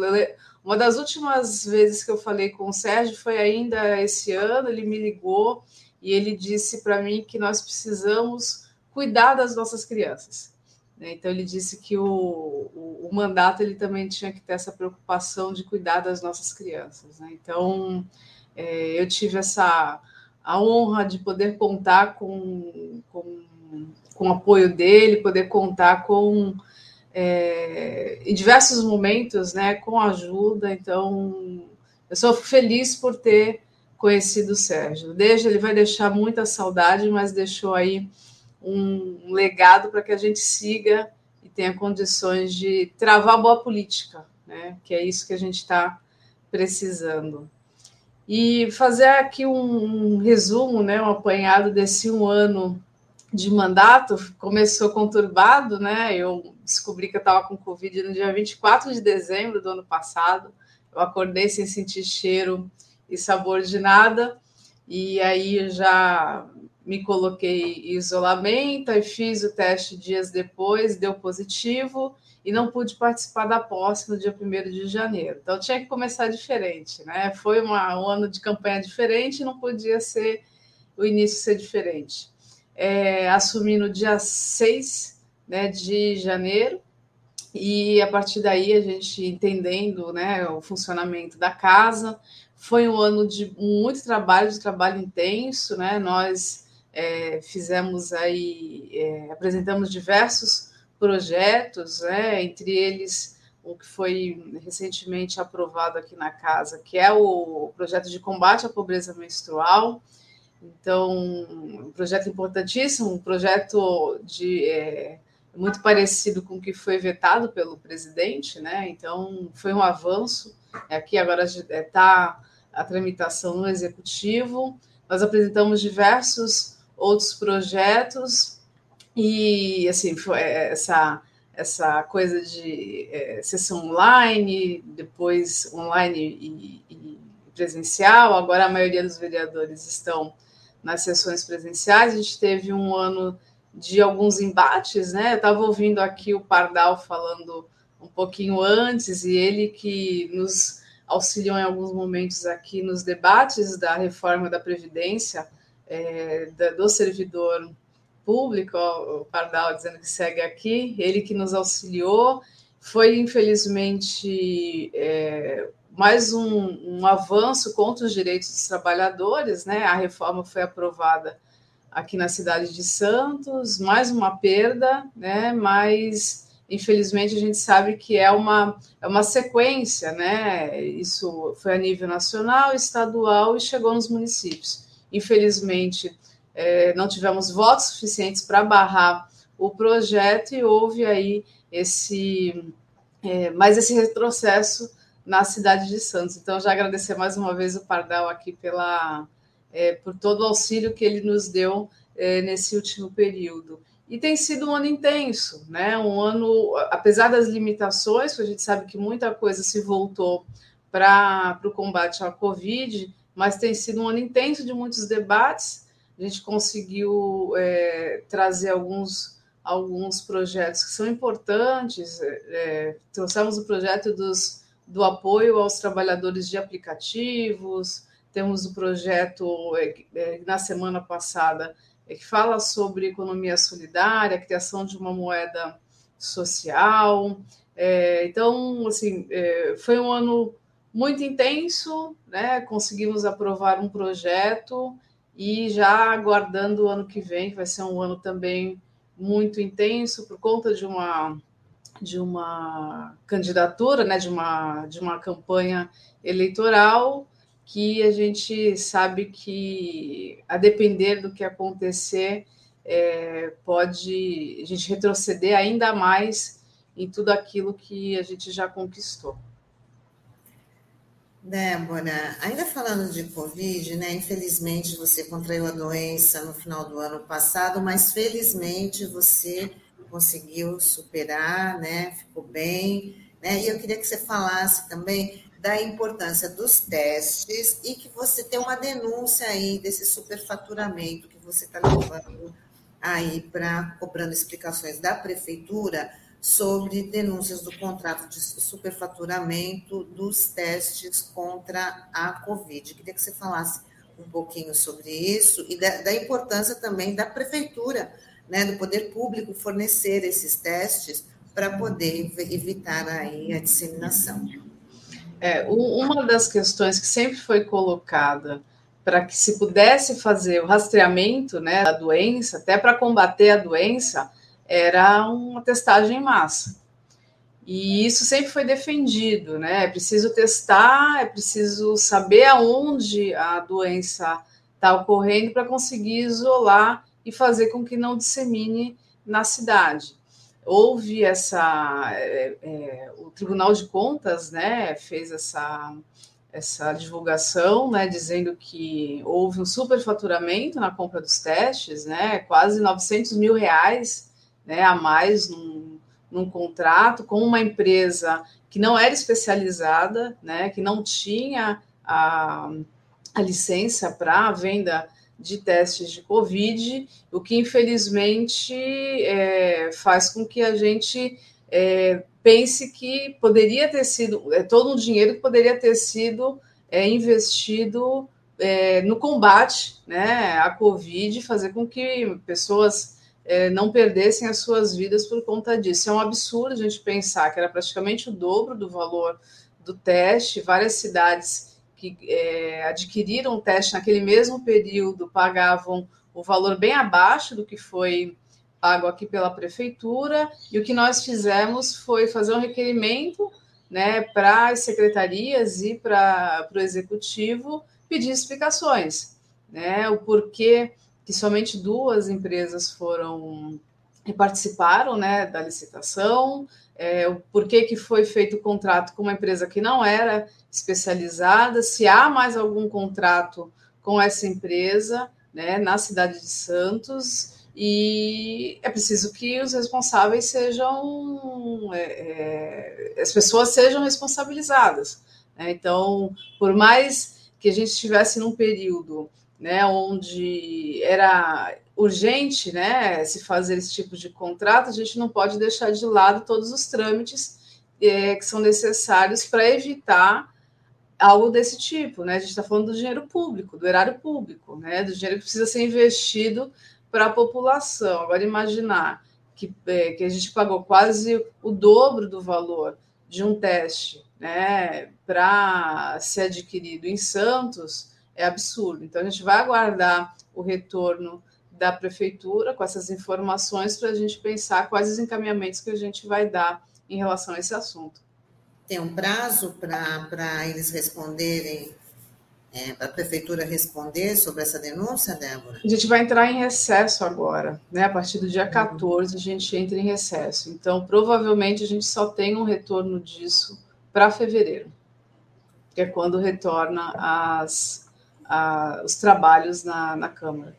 uma das últimas vezes que eu falei com o Sérgio foi ainda esse ano, ele me ligou e ele disse para mim que nós precisamos cuidar das nossas crianças. Né? Então, ele disse que o, o, o, mandato ele também tinha que ter essa preocupação de cuidar das nossas crianças. Né? Então, é, eu tive essa a honra de poder contar com, com, com o apoio dele, poder contar com é, em diversos momentos, né, com ajuda. Então, eu sou feliz por ter conhecido o Sérgio. Desde ele vai deixar muita saudade, mas deixou aí um legado para que a gente siga e tenha condições de travar boa política, né? Que é isso que a gente está precisando. E fazer aqui um, um resumo, né, um apanhado desse um ano de mandato, começou conturbado, né? Eu descobri que eu estava com Covid no dia 24 de dezembro do ano passado. Eu acordei sem sentir cheiro e sabor de nada, e aí já me coloquei em isolamento e fiz o teste dias depois, deu positivo e não pude participar da posse no dia 1 de janeiro. Então tinha que começar diferente, né? Foi uma, um ano de campanha diferente, não podia ser o início ser diferente. É, assumi no dia 6 né, de janeiro, e a partir daí a gente entendendo né, o funcionamento da casa. Foi um ano de muito trabalho, de trabalho intenso, né? Nós é, fizemos aí, é, apresentamos diversos projetos, né, entre eles o que foi recentemente aprovado aqui na casa, que é o projeto de combate à pobreza menstrual. Então, um projeto importantíssimo, um projeto de é, muito parecido com o que foi vetado pelo presidente, né? Então, foi um avanço. Aqui agora está a tramitação no executivo. Nós apresentamos diversos outros projetos e, assim, foi essa, essa coisa de é, sessão online, depois online e, e, presencial. Agora, a maioria dos vereadores estão nas sessões presenciais. A gente teve um ano de alguns embates, né? Eu estava ouvindo aqui o Pardal falando um pouquinho antes, e ele que nos auxiliou em alguns momentos aqui nos debates da reforma da Previdência é, da, do servidor público, ó, o Pardal dizendo que segue aqui, ele que nos auxiliou, foi infelizmente é, mais um, um, avanço contra os direitos dos trabalhadores, né? A reforma foi aprovada aqui na cidade de Santos, mais uma perda, né? Mas infelizmente a gente sabe que é uma, é uma sequência, né? Isso foi a nível nacional, estadual e chegou nos municípios. Infelizmente, é, não tivemos votos suficientes para barrar o projeto e houve aí esse é, mais esse retrocesso na cidade de Santos. Então, já agradecer mais uma vez o Pardal aqui pela, é, por todo o auxílio que ele nos deu é, nesse último período. E tem sido um ano intenso, né? Um ano, apesar das limitações, a gente sabe que muita coisa se voltou para o combate à Covid, mas tem sido um ano intenso de muitos debates a gente conseguiu é, trazer alguns, alguns projetos que são importantes. É, é, trouxemos o projeto dos, do apoio aos trabalhadores de aplicativos, temos o projeto é, é, na semana passada é, que fala sobre economia solidária, a criação de uma moeda social. então, assim, foi um ano muito intenso, né? Conseguimos aprovar um projeto e já aguardando o ano que vem, que vai ser um ano também muito intenso por conta de uma de uma candidatura, né, de uma de uma campanha eleitoral que a gente sabe que, a depender do que acontecer, é, pode a gente retroceder ainda mais em tudo aquilo que a gente já conquistou. Débora, ainda falando de Covid, né? Infelizmente você contraiu a doença no final do ano passado, mas felizmente você conseguiu superar, né? Ficou bem, né? E eu queria que você falasse também da importância dos testes e que você tem uma denúncia aí desse superfaturamento que você está levando aí para cobrando explicações da prefeitura sobre denúncias do contrato de superfaturamento dos testes contra a Covid. Queria que você falasse um pouquinho sobre isso e da, da importância também da prefeitura, né, do poder público fornecer esses testes para poder evitar aí a disseminação. É, uma das questões que sempre foi colocada para que se pudesse fazer o rastreamento né, da doença, até para combater a doença, era uma testagem em massa. E isso sempre foi defendido, né? É preciso testar, é preciso saber aonde a doença está ocorrendo para conseguir isolar e fazer com que não dissemine na cidade. Houve essa. É, é, o Tribunal de Contas né, fez essa, essa divulgação, né, dizendo que houve um superfaturamento na compra dos testes, né, quase 900 mil reais né, a mais num, num contrato com uma empresa que não era especializada, né, que não tinha a, a licença para a venda de testes de Covid, o que infelizmente é, faz com que a gente é, pense que poderia ter sido é, todo um dinheiro que poderia ter sido é, investido é, no combate né, à Covid, fazer com que pessoas é, não perdessem as suas vidas por conta disso. É um absurdo a gente pensar que era praticamente o dobro do valor do teste. Várias cidades que é, adquiriram o teste naquele mesmo período pagavam o valor bem abaixo do que foi pago aqui pela prefeitura. E o que nós fizemos foi fazer um requerimento né, para as secretarias e para o executivo pedir explicações, né, o porquê que somente duas empresas foram e participaram né, da licitação, é, o porquê que foi feito o contrato com uma empresa que não era especializada, se há mais algum contrato com essa empresa né, na cidade de Santos, e é preciso que os responsáveis sejam, é, é, as pessoas sejam responsabilizadas. Né? Então, por mais que a gente estivesse num período né, onde era urgente né, se fazer esse tipo de contrato, a gente não pode deixar de lado todos os trâmites é, que são necessários para evitar algo desse tipo. Né? A gente está falando do dinheiro público, do erário público, né, do dinheiro que precisa ser investido para a população. Agora, imaginar que, é, que a gente pagou quase o dobro do valor de um teste né, para ser adquirido em Santos é absurdo. Então, a gente vai aguardar o retorno da prefeitura com essas informações para a gente pensar quais os encaminhamentos que a gente vai dar em relação a esse assunto. Tem um prazo para eles responderem, é, para a prefeitura responder sobre essa denúncia, Débora? A gente vai entrar em recesso agora, né? A partir do dia 14 a gente entra em recesso. Então, provavelmente a gente só tem um retorno disso para fevereiro, que é quando retorna as, a, os trabalhos na, na Câmara.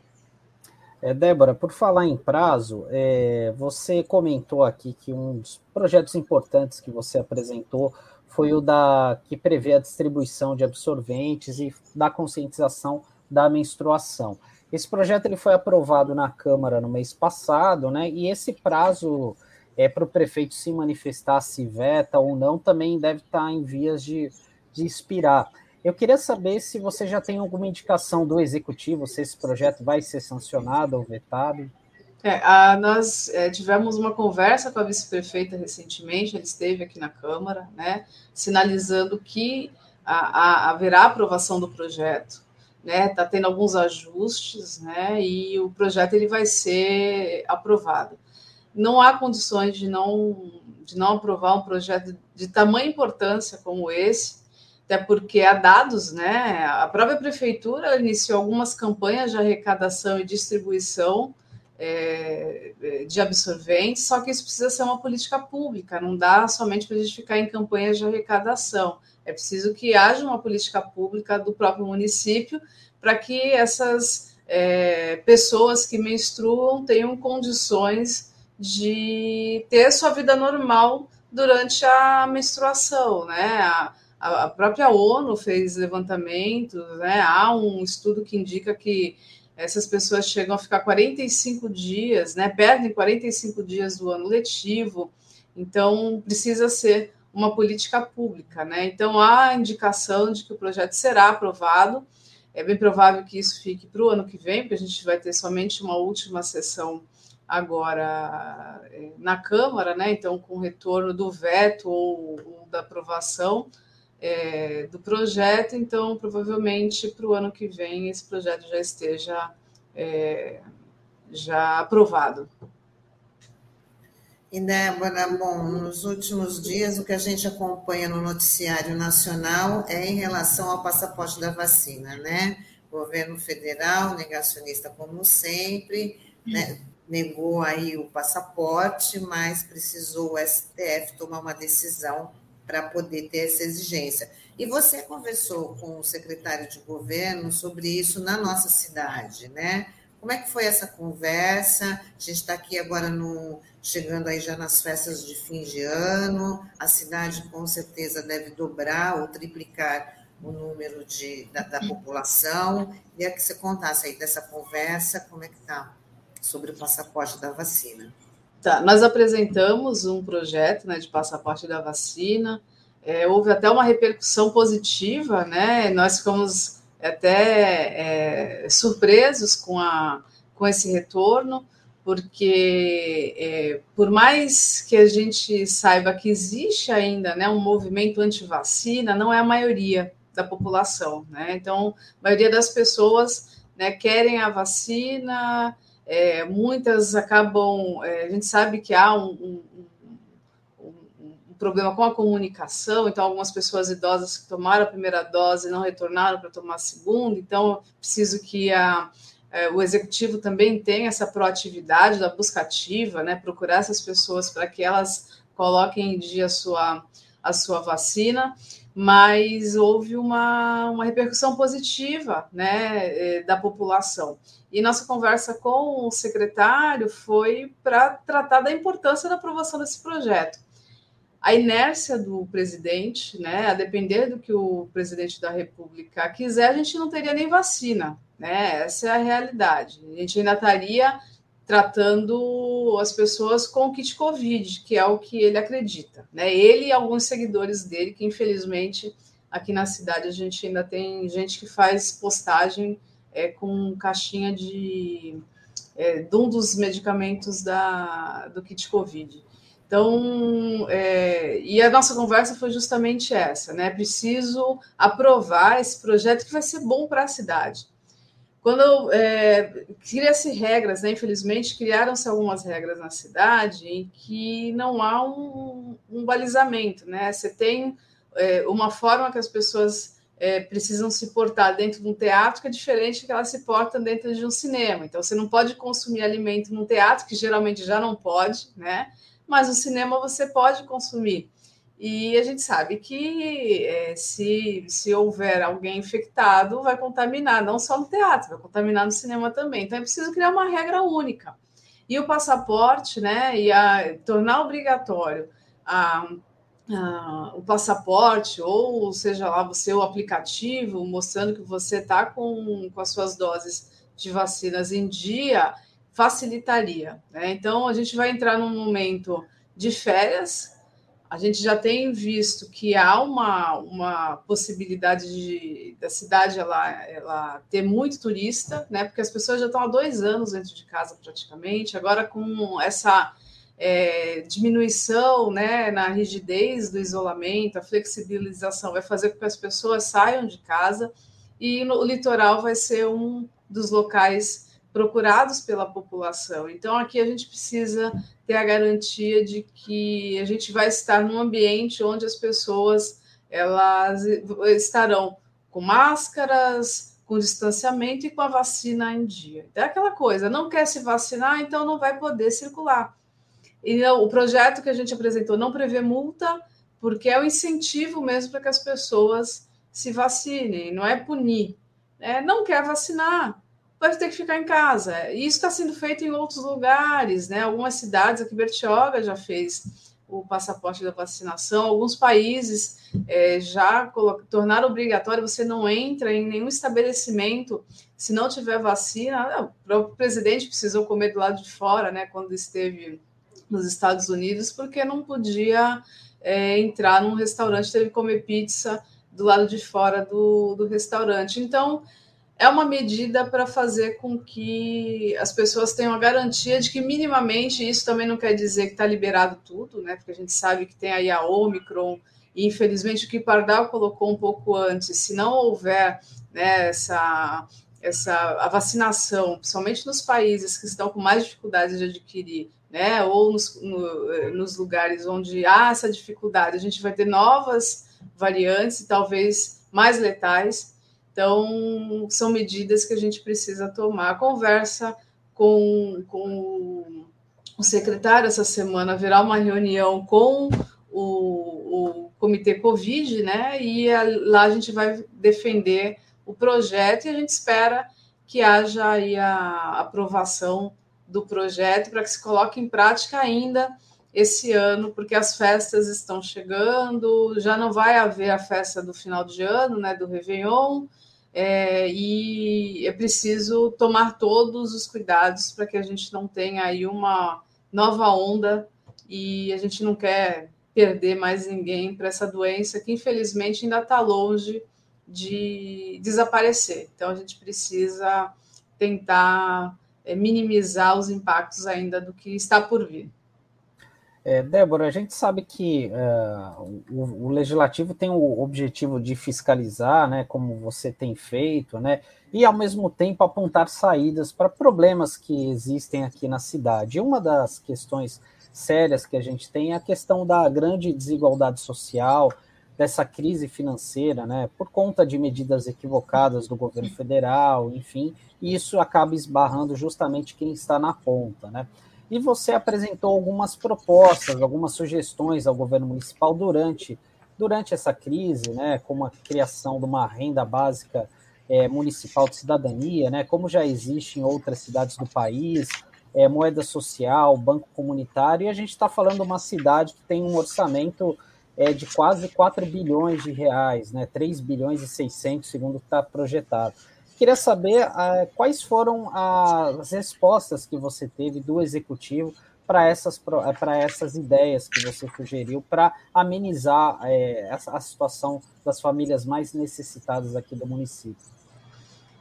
É, Débora, por falar em prazo, é, você comentou aqui que um dos projetos importantes que você apresentou foi o da que prevê a distribuição de absorventes e da conscientização da menstruação. Esse projeto ele foi aprovado na Câmara no mês passado, né? E esse prazo é para o prefeito se manifestar se veta ou não também deve estar em vias de, de expirar. Eu queria saber se você já tem alguma indicação do executivo, se esse projeto vai ser sancionado ou vetado. É, a, nós é, tivemos uma conversa com a vice-prefeita recentemente, ele esteve aqui na Câmara, né, sinalizando que a, a, haverá aprovação do projeto. Está né, tá tendo alguns ajustes né, e o projeto ele vai ser aprovado. Não há condições de não, de não aprovar um projeto de tamanha importância como esse, até porque há dados, né? A própria prefeitura iniciou algumas campanhas de arrecadação e distribuição é, de absorventes, só que isso precisa ser uma política pública, não dá somente para a gente ficar em campanhas de arrecadação. É preciso que haja uma política pública do próprio município para que essas é, pessoas que menstruam tenham condições de ter sua vida normal durante a menstruação, né? A, a própria ONU fez levantamentos, né? Há um estudo que indica que essas pessoas chegam a ficar 45 dias, né? Perdem 45 dias do ano letivo, então precisa ser uma política pública, né? Então há indicação de que o projeto será aprovado. É bem provável que isso fique para o ano que vem, porque a gente vai ter somente uma última sessão agora eh, na Câmara, né? Então, com retorno do veto ou, ou da aprovação, é, do projeto, então provavelmente para o ano que vem esse projeto já esteja é, já aprovado. E Débora, bom, nos últimos dias o que a gente acompanha no noticiário nacional é em relação ao passaporte da vacina, né? O governo federal, negacionista como sempre, né? negou aí o passaporte, mas precisou o STF tomar uma decisão para poder ter essa exigência. E você conversou com o secretário de governo sobre isso na nossa cidade, né? Como é que foi essa conversa? A gente está aqui agora no, chegando aí já nas festas de fim de ano. A cidade com certeza deve dobrar ou triplicar o número de, da, da população. E é que você contasse aí dessa conversa, como é que está sobre o passaporte da vacina. Tá, nós apresentamos um projeto né, de passaporte da vacina, é, houve até uma repercussão positiva, né? Nós ficamos até é, surpresos com, a, com esse retorno, porque é, por mais que a gente saiba que existe ainda né, um movimento anti-vacina, não é a maioria da população, né? Então, a maioria das pessoas né, querem a vacina, é, muitas acabam. É, a gente sabe que há um, um, um, problema com a comunicação, então, algumas pessoas idosas que tomaram a primeira dose não retornaram para tomar a segunda, então, preciso que a, é, o executivo também tenha essa proatividade da busca ativa, né, procurar essas pessoas para que elas coloquem em dia a sua, a sua vacina mas houve uma, uma repercussão positiva né, é, da população. E nossa conversa com o secretário foi para tratar da importância da aprovação desse projeto. A inércia do presidente, né, a depender do que o presidente da República quiser, a gente não teria nem vacina. Né? Essa é a realidade. A gente ainda estaria tratando as pessoas com kit Covid, que é o que ele acredita. Né? Ele e alguns seguidores dele, que infelizmente aqui na cidade a gente ainda tem gente que faz postagem é, com caixinha de, é, de um dos medicamentos da, do kit Covid. Então, é, e a nossa conversa foi justamente essa, né? Preciso aprovar esse projeto que vai ser bom para a cidade. Quando é, cria-se regras, né? infelizmente criaram-se algumas regras na cidade em que não há um, um balizamento, né? Você tem é, uma forma que as pessoas é, precisam se portar dentro de um teatro que é diferente que elas se portam dentro de um cinema. Então, você não pode consumir alimento num teatro, que geralmente já não pode, né? Mas no cinema você pode consumir. E a gente sabe que é, se, se houver alguém infectado, vai contaminar, não só no teatro, vai contaminar no cinema também. Então é preciso criar uma regra única. E o passaporte, né, e a, tornar obrigatório a, a, o passaporte, ou seja lá, o aplicativo, mostrando que você está com, com as suas doses de vacinas em dia, facilitaria. Né? Então a gente vai entrar num momento de férias a gente já tem visto que há uma, uma possibilidade de, da cidade ela, ela ter muito turista, né? Porque as pessoas já estão há dois anos dentro de casa praticamente. Agora, com essa é, diminuição né, na rigidez do isolamento, a flexibilização vai fazer com que as pessoas saiam de casa e no, o litoral vai ser um dos locais procurados pela população. Então, aqui a gente precisa ter a garantia de que a gente vai estar num ambiente onde as pessoas elas estarão com máscaras, com distanciamento e com a vacina em dia. Então, é aquela coisa, não quer se vacinar, então não vai poder circular. E o projeto que a gente apresentou não prevê multa, porque é o incentivo mesmo para que as pessoas se vacinem, não é punir. É, não quer vacinar, vai ter que ficar em casa. E isso está sendo feito em outros lugares, né? Algumas cidades, aqui Bertioga já fez o passaporte da vacinação, alguns países é, já tornaram obrigatório, você não entra em nenhum estabelecimento se não tiver vacina. o próprio presidente precisou comer do lado de fora, né? Quando esteve nos Estados Unidos, porque não podia é, entrar num restaurante, teve que comer pizza do lado de fora do, do restaurante. Então, é uma medida para fazer com que as pessoas tenham a garantia de que, minimamente, isso também não quer dizer que está liberado tudo, né? Porque a gente sabe que tem aí a Omicron, e infelizmente o que Pardal colocou um pouco antes, se não houver né, essa, essa a vacinação, principalmente nos países que estão com mais dificuldades de adquirir né? Ou nos, no, eh, nos lugares onde há essa dificuldade, a gente vai ter novas variantes talvez mais letais. Então, são medidas que a gente precisa tomar. Conversa com, com o secretário essa semana haverá uma reunião com o, o comitê Covid, né? E a, lá a gente vai defender o projeto e a gente espera que haja aí a aprovação do projeto para que se coloque em prática ainda esse ano, porque as festas estão chegando, já não vai haver a festa do final de ano, né, do Réveillon, é, e é preciso tomar todos os cuidados para que a gente não tenha aí uma nova onda e a gente não quer perder mais ninguém para essa doença que infelizmente ainda está longe de desaparecer. Então a gente precisa tentar é, minimizar os impactos ainda do que está por vir. É, Débora, a gente sabe que uh, o, o, legislativo tem o objetivo de fiscalizar, né, como você tem feito, né, e ao mesmo tempo apontar saídas para problemas que existem aqui na cidade. Uma das questões sérias que a gente tem é a questão da grande desigualdade social, dessa crise financeira, né, por conta de medidas equivocadas do governo federal, enfim, e isso acaba esbarrando justamente quem está na ponta, né? E você apresentou algumas propostas, algumas sugestões ao governo municipal durante, durante essa crise, né, como a criação de uma renda básica é, municipal de cidadania, né, como já existe em outras cidades do país, é, moeda social, banco comunitário, e a gente está falando de uma cidade que tem um orçamento é, de quase 4 bilhões de reais, né, 3 bilhões e 600, segundo está projetado queria saber uh, quais foram as respostas que você teve do executivo para essas, para essas ideias que você sugeriu para amenizar é, a, a situação das famílias mais necessitadas aqui do município.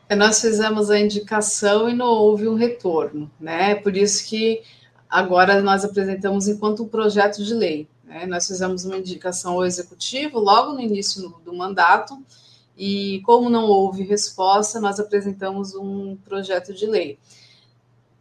É, nós fizemos a indicação e não houve um retorno, né? Por isso que agora nós apresentamos enquanto um projeto de lei. Né? Nós fizemos uma indicação ao executivo logo no início do mandato e como não houve resposta, nós apresentamos um projeto de lei.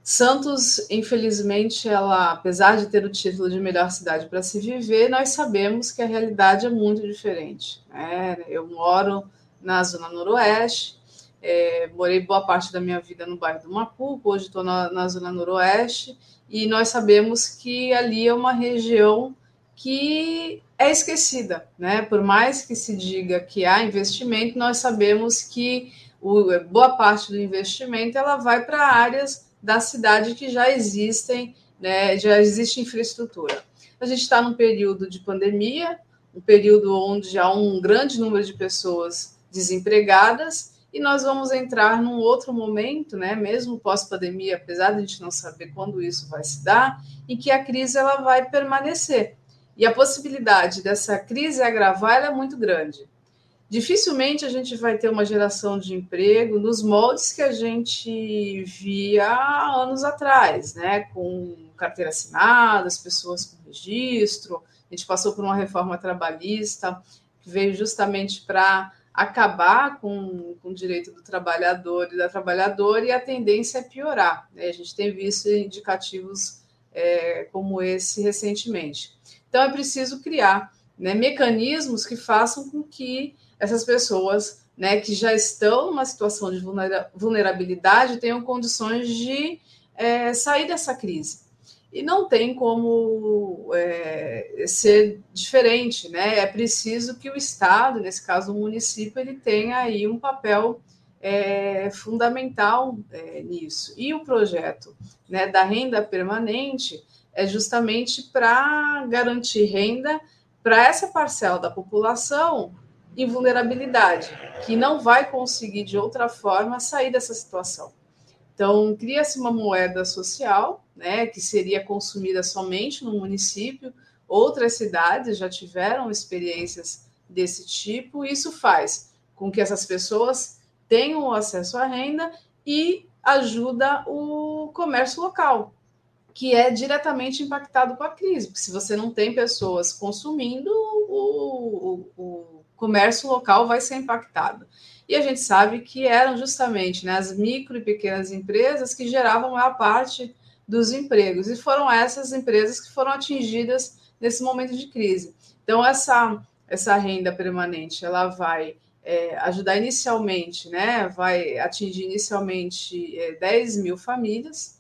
Santos, infelizmente, ela, apesar de ter o título de melhor cidade para se viver, nós sabemos que a realidade é muito diferente. Né? Eu moro na zona noroeste, é, morei boa parte da minha vida no bairro do Mapuco, hoje estou na, na zona noroeste, e nós sabemos que ali é uma região que é esquecida, né? Por mais que se diga que há investimento, nós sabemos que o, boa parte do investimento ela vai para áreas da cidade que já existem, né? Já existe infraestrutura. A gente está num período de pandemia, um período onde há um grande número de pessoas desempregadas e nós vamos entrar num outro momento, né, mesmo pós-pandemia, apesar de a gente não saber quando isso vai se dar, em que a crise ela vai permanecer. E a possibilidade dessa crise agravar é muito grande. Dificilmente a gente vai ter uma geração de emprego nos moldes que a gente via anos atrás, né? Com carteira assinada, as pessoas com registro. A gente passou por uma reforma trabalhista que veio justamente para acabar com, com o direito do trabalhador e da trabalhadora, e a tendência é piorar. Né? A gente tem visto indicativos é, como esse recentemente. Então, é preciso criar né, mecanismos que façam com que essas pessoas né, que já estão numa situação de vulnerabilidade tenham condições de é, sair dessa crise. E não tem como é, ser diferente, né? É preciso que o Estado, nesse caso o município, ele tenha aí um papel é, fundamental é, nisso. E o projeto né, da renda permanente é justamente para garantir renda para essa parcela da população em vulnerabilidade, que não vai conseguir de outra forma sair dessa situação. Então, cria-se uma moeda social, né, que seria consumida somente no município. Outras cidades já tiveram experiências desse tipo. E isso faz com que essas pessoas tenham acesso à renda e ajuda o comércio local, que é diretamente impactado com a crise. Porque se você não tem pessoas consumindo, o, o, o comércio local vai ser impactado. E a gente sabe que eram justamente né, as micro e pequenas empresas que geravam a parte dos empregos, e foram essas empresas que foram atingidas nesse momento de crise. Então, essa, essa renda permanente, ela vai é, ajudar inicialmente, né, vai atingir inicialmente é, 10 mil famílias,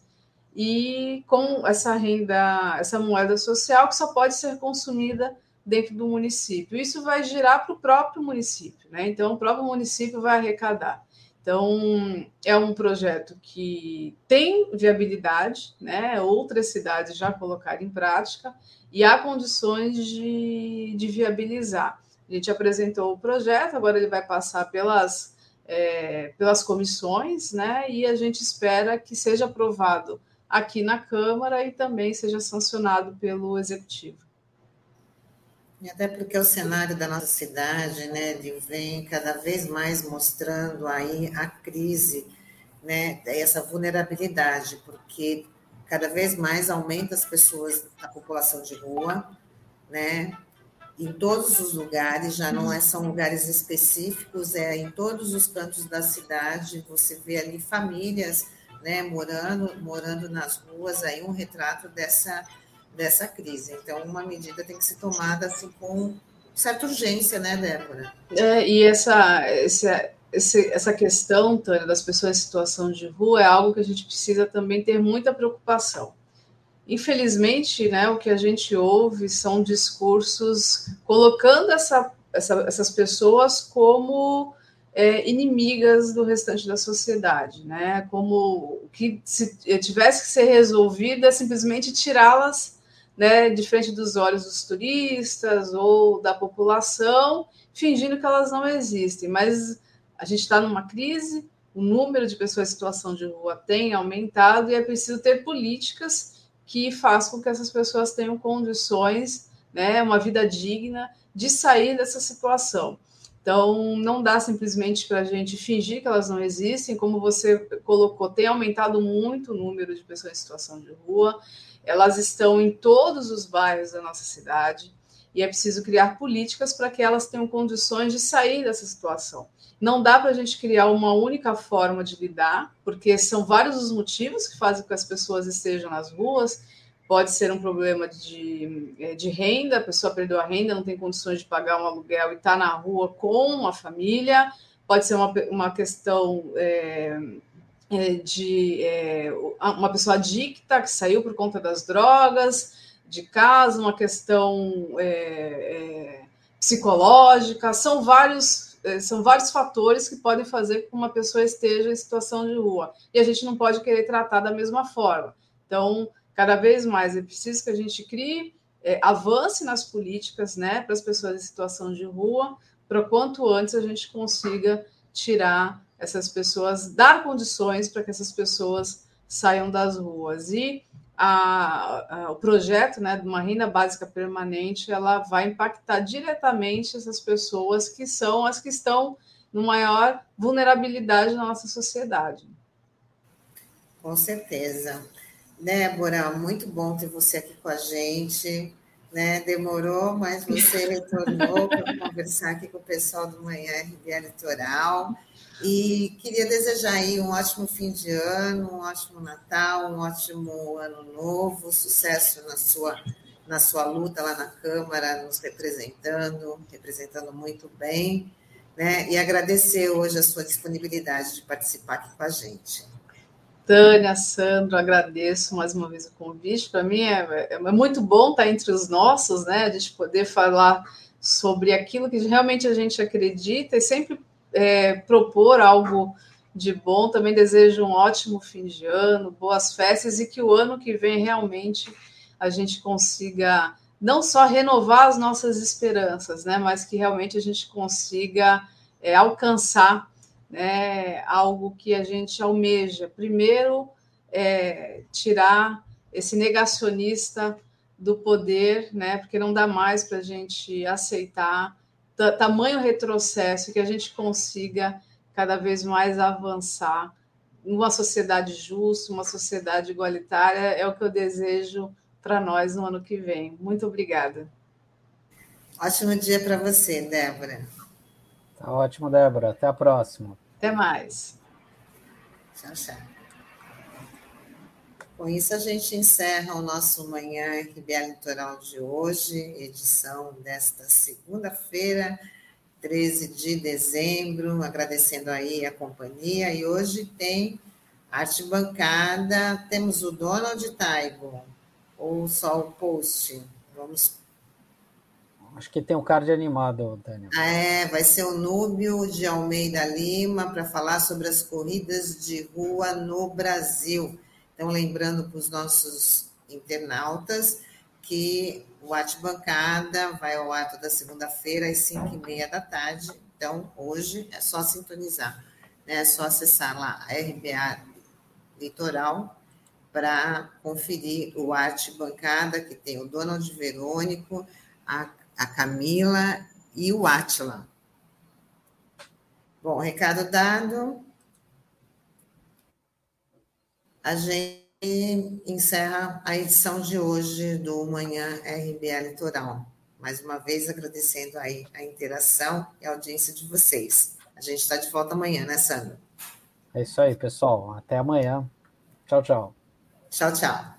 e com essa renda, essa moeda social que só pode ser consumida dentro do município. Isso vai girar para o próprio município, né? Então, o próprio município vai arrecadar. Então, é um projeto que tem viabilidade, né? Outras cidades já colocaram em prática e há condições de, de viabilizar. A gente apresentou o projeto, agora ele vai passar pelas, é, pelas comissões, né? E a gente espera que seja aprovado aqui na Câmara e também seja sancionado pelo Executivo. E até porque o cenário da nossa cidade, né, vem cada vez mais mostrando aí a crise, né, essa vulnerabilidade, porque cada vez mais aumenta as pessoas, a população de rua, né, em todos os lugares, já não é, são lugares específicos, é em todos os cantos da cidade, você vê ali famílias, né, morando, morando nas ruas, aí um retrato dessa dessa crise. Então, uma medida tem que ser tomada assim, com certa urgência, né, Débora? É, e essa, essa, essa questão, Tânia, das pessoas em situação de rua é algo que a gente precisa também ter muita preocupação. Infelizmente, né, o que a gente ouve são discursos colocando essa, essa, essas pessoas como é, inimigas do restante da sociedade, né? Como que se tivesse que ser resolvido é simplesmente tirá-las né, de frente dos olhos dos turistas ou da população, fingindo que elas não existem. Mas a gente está numa crise, o número de pessoas em situação de rua tem aumentado e é preciso ter políticas que façam com que essas pessoas tenham condições, né, uma vida digna de sair dessa situação. Então, não dá simplesmente para a gente fingir que elas não existem, como você colocou, tem aumentado muito o número de pessoas em situação de rua. Elas estão em todos os bairros da nossa cidade e é preciso criar políticas para que elas tenham condições de sair dessa situação. Não dá para a gente criar uma única forma de lidar, porque são vários os motivos que fazem com que as pessoas estejam nas ruas. Pode ser um problema de, é, de renda, a pessoa perdeu a renda, não tem condições de pagar um aluguel e está na rua com a família. Pode ser uma, uma questão é, é, de é, uma pessoa adicta que saiu por conta das drogas, de casa, uma questão é, é psicológica, são vários, são vários fatores que podem fazer com que uma pessoa esteja em situação de rua. E a gente não pode querer tratar da mesma forma. Então, cada vez mais é preciso que a gente crie, é, avance nas políticas né, para as pessoas em situação de rua, para quanto antes a gente consiga tirar essas pessoas, dar condições para que essas pessoas saiam das ruas. E a, a, o projeto né, de uma renda básica permanente ela vai impactar diretamente essas pessoas que são as que estão no maior vulnerabilidade na nossa sociedade. Com certeza. Débora, muito bom ter você aqui com a gente. Né? Demorou, mas você retornou para conversar aqui com o pessoal do Manhã RBA Litoral. E queria desejar aí um ótimo fim de ano, um ótimo Natal, um ótimo ano novo, sucesso na sua na sua luta lá na Câmara, nos representando, representando muito bem, né? E agradecer hoje a sua disponibilidade de participar aqui com a gente. Tânia, Sandro, agradeço mais uma vez o convite. Para mim é, é, muito bom estar entre os nossos, né? A gente poder falar sobre aquilo que realmente a gente acredita e sempre é, propor algo de bom. Também desejo um ótimo fim de ano, boas festas e que o ano que vem realmente a gente consiga não só renovar as nossas esperanças, né, mas que realmente a gente consiga é, alcançar né, algo que a gente almeja. Primeiro, é, tirar esse negacionista do poder, né, porque não dá mais para a gente aceitar tamanho retrocesso que a gente consiga cada vez mais avançar numa sociedade justa, uma sociedade igualitária, é o que eu desejo para nós no ano que vem. Muito obrigada. Ótimo dia para você, Débora. Tá ótimo, Débora. Até a próxima. Até mais. Tchau, tchau. Com isso, a gente encerra o nosso Manhã RBA Litoral de hoje, edição desta segunda-feira, 13 de dezembro, agradecendo aí a companhia. E hoje tem arte bancada, temos o Donald Taibo, ou só o post? Vamos. Acho que tem um card animado, Daniel. Ah, é, vai ser o Núbio de Almeida Lima para falar sobre as corridas de rua no Brasil. Então, lembrando para os nossos internautas que o Arte Bancada vai ao ar toda segunda-feira às 5 e meia da tarde. Então, hoje é só sintonizar, né? é só acessar lá a RBA Litoral para conferir o Arte Bancada, que tem o Donald Verônico, a, a Camila e o Átila. Bom, recado dado. A gente encerra a edição de hoje do Manhã RBA Litoral. Mais uma vez agradecendo aí a interação e a audiência de vocês. A gente está de volta amanhã, né, Sandra? É isso aí, pessoal. Até amanhã. Tchau, tchau. Tchau, tchau.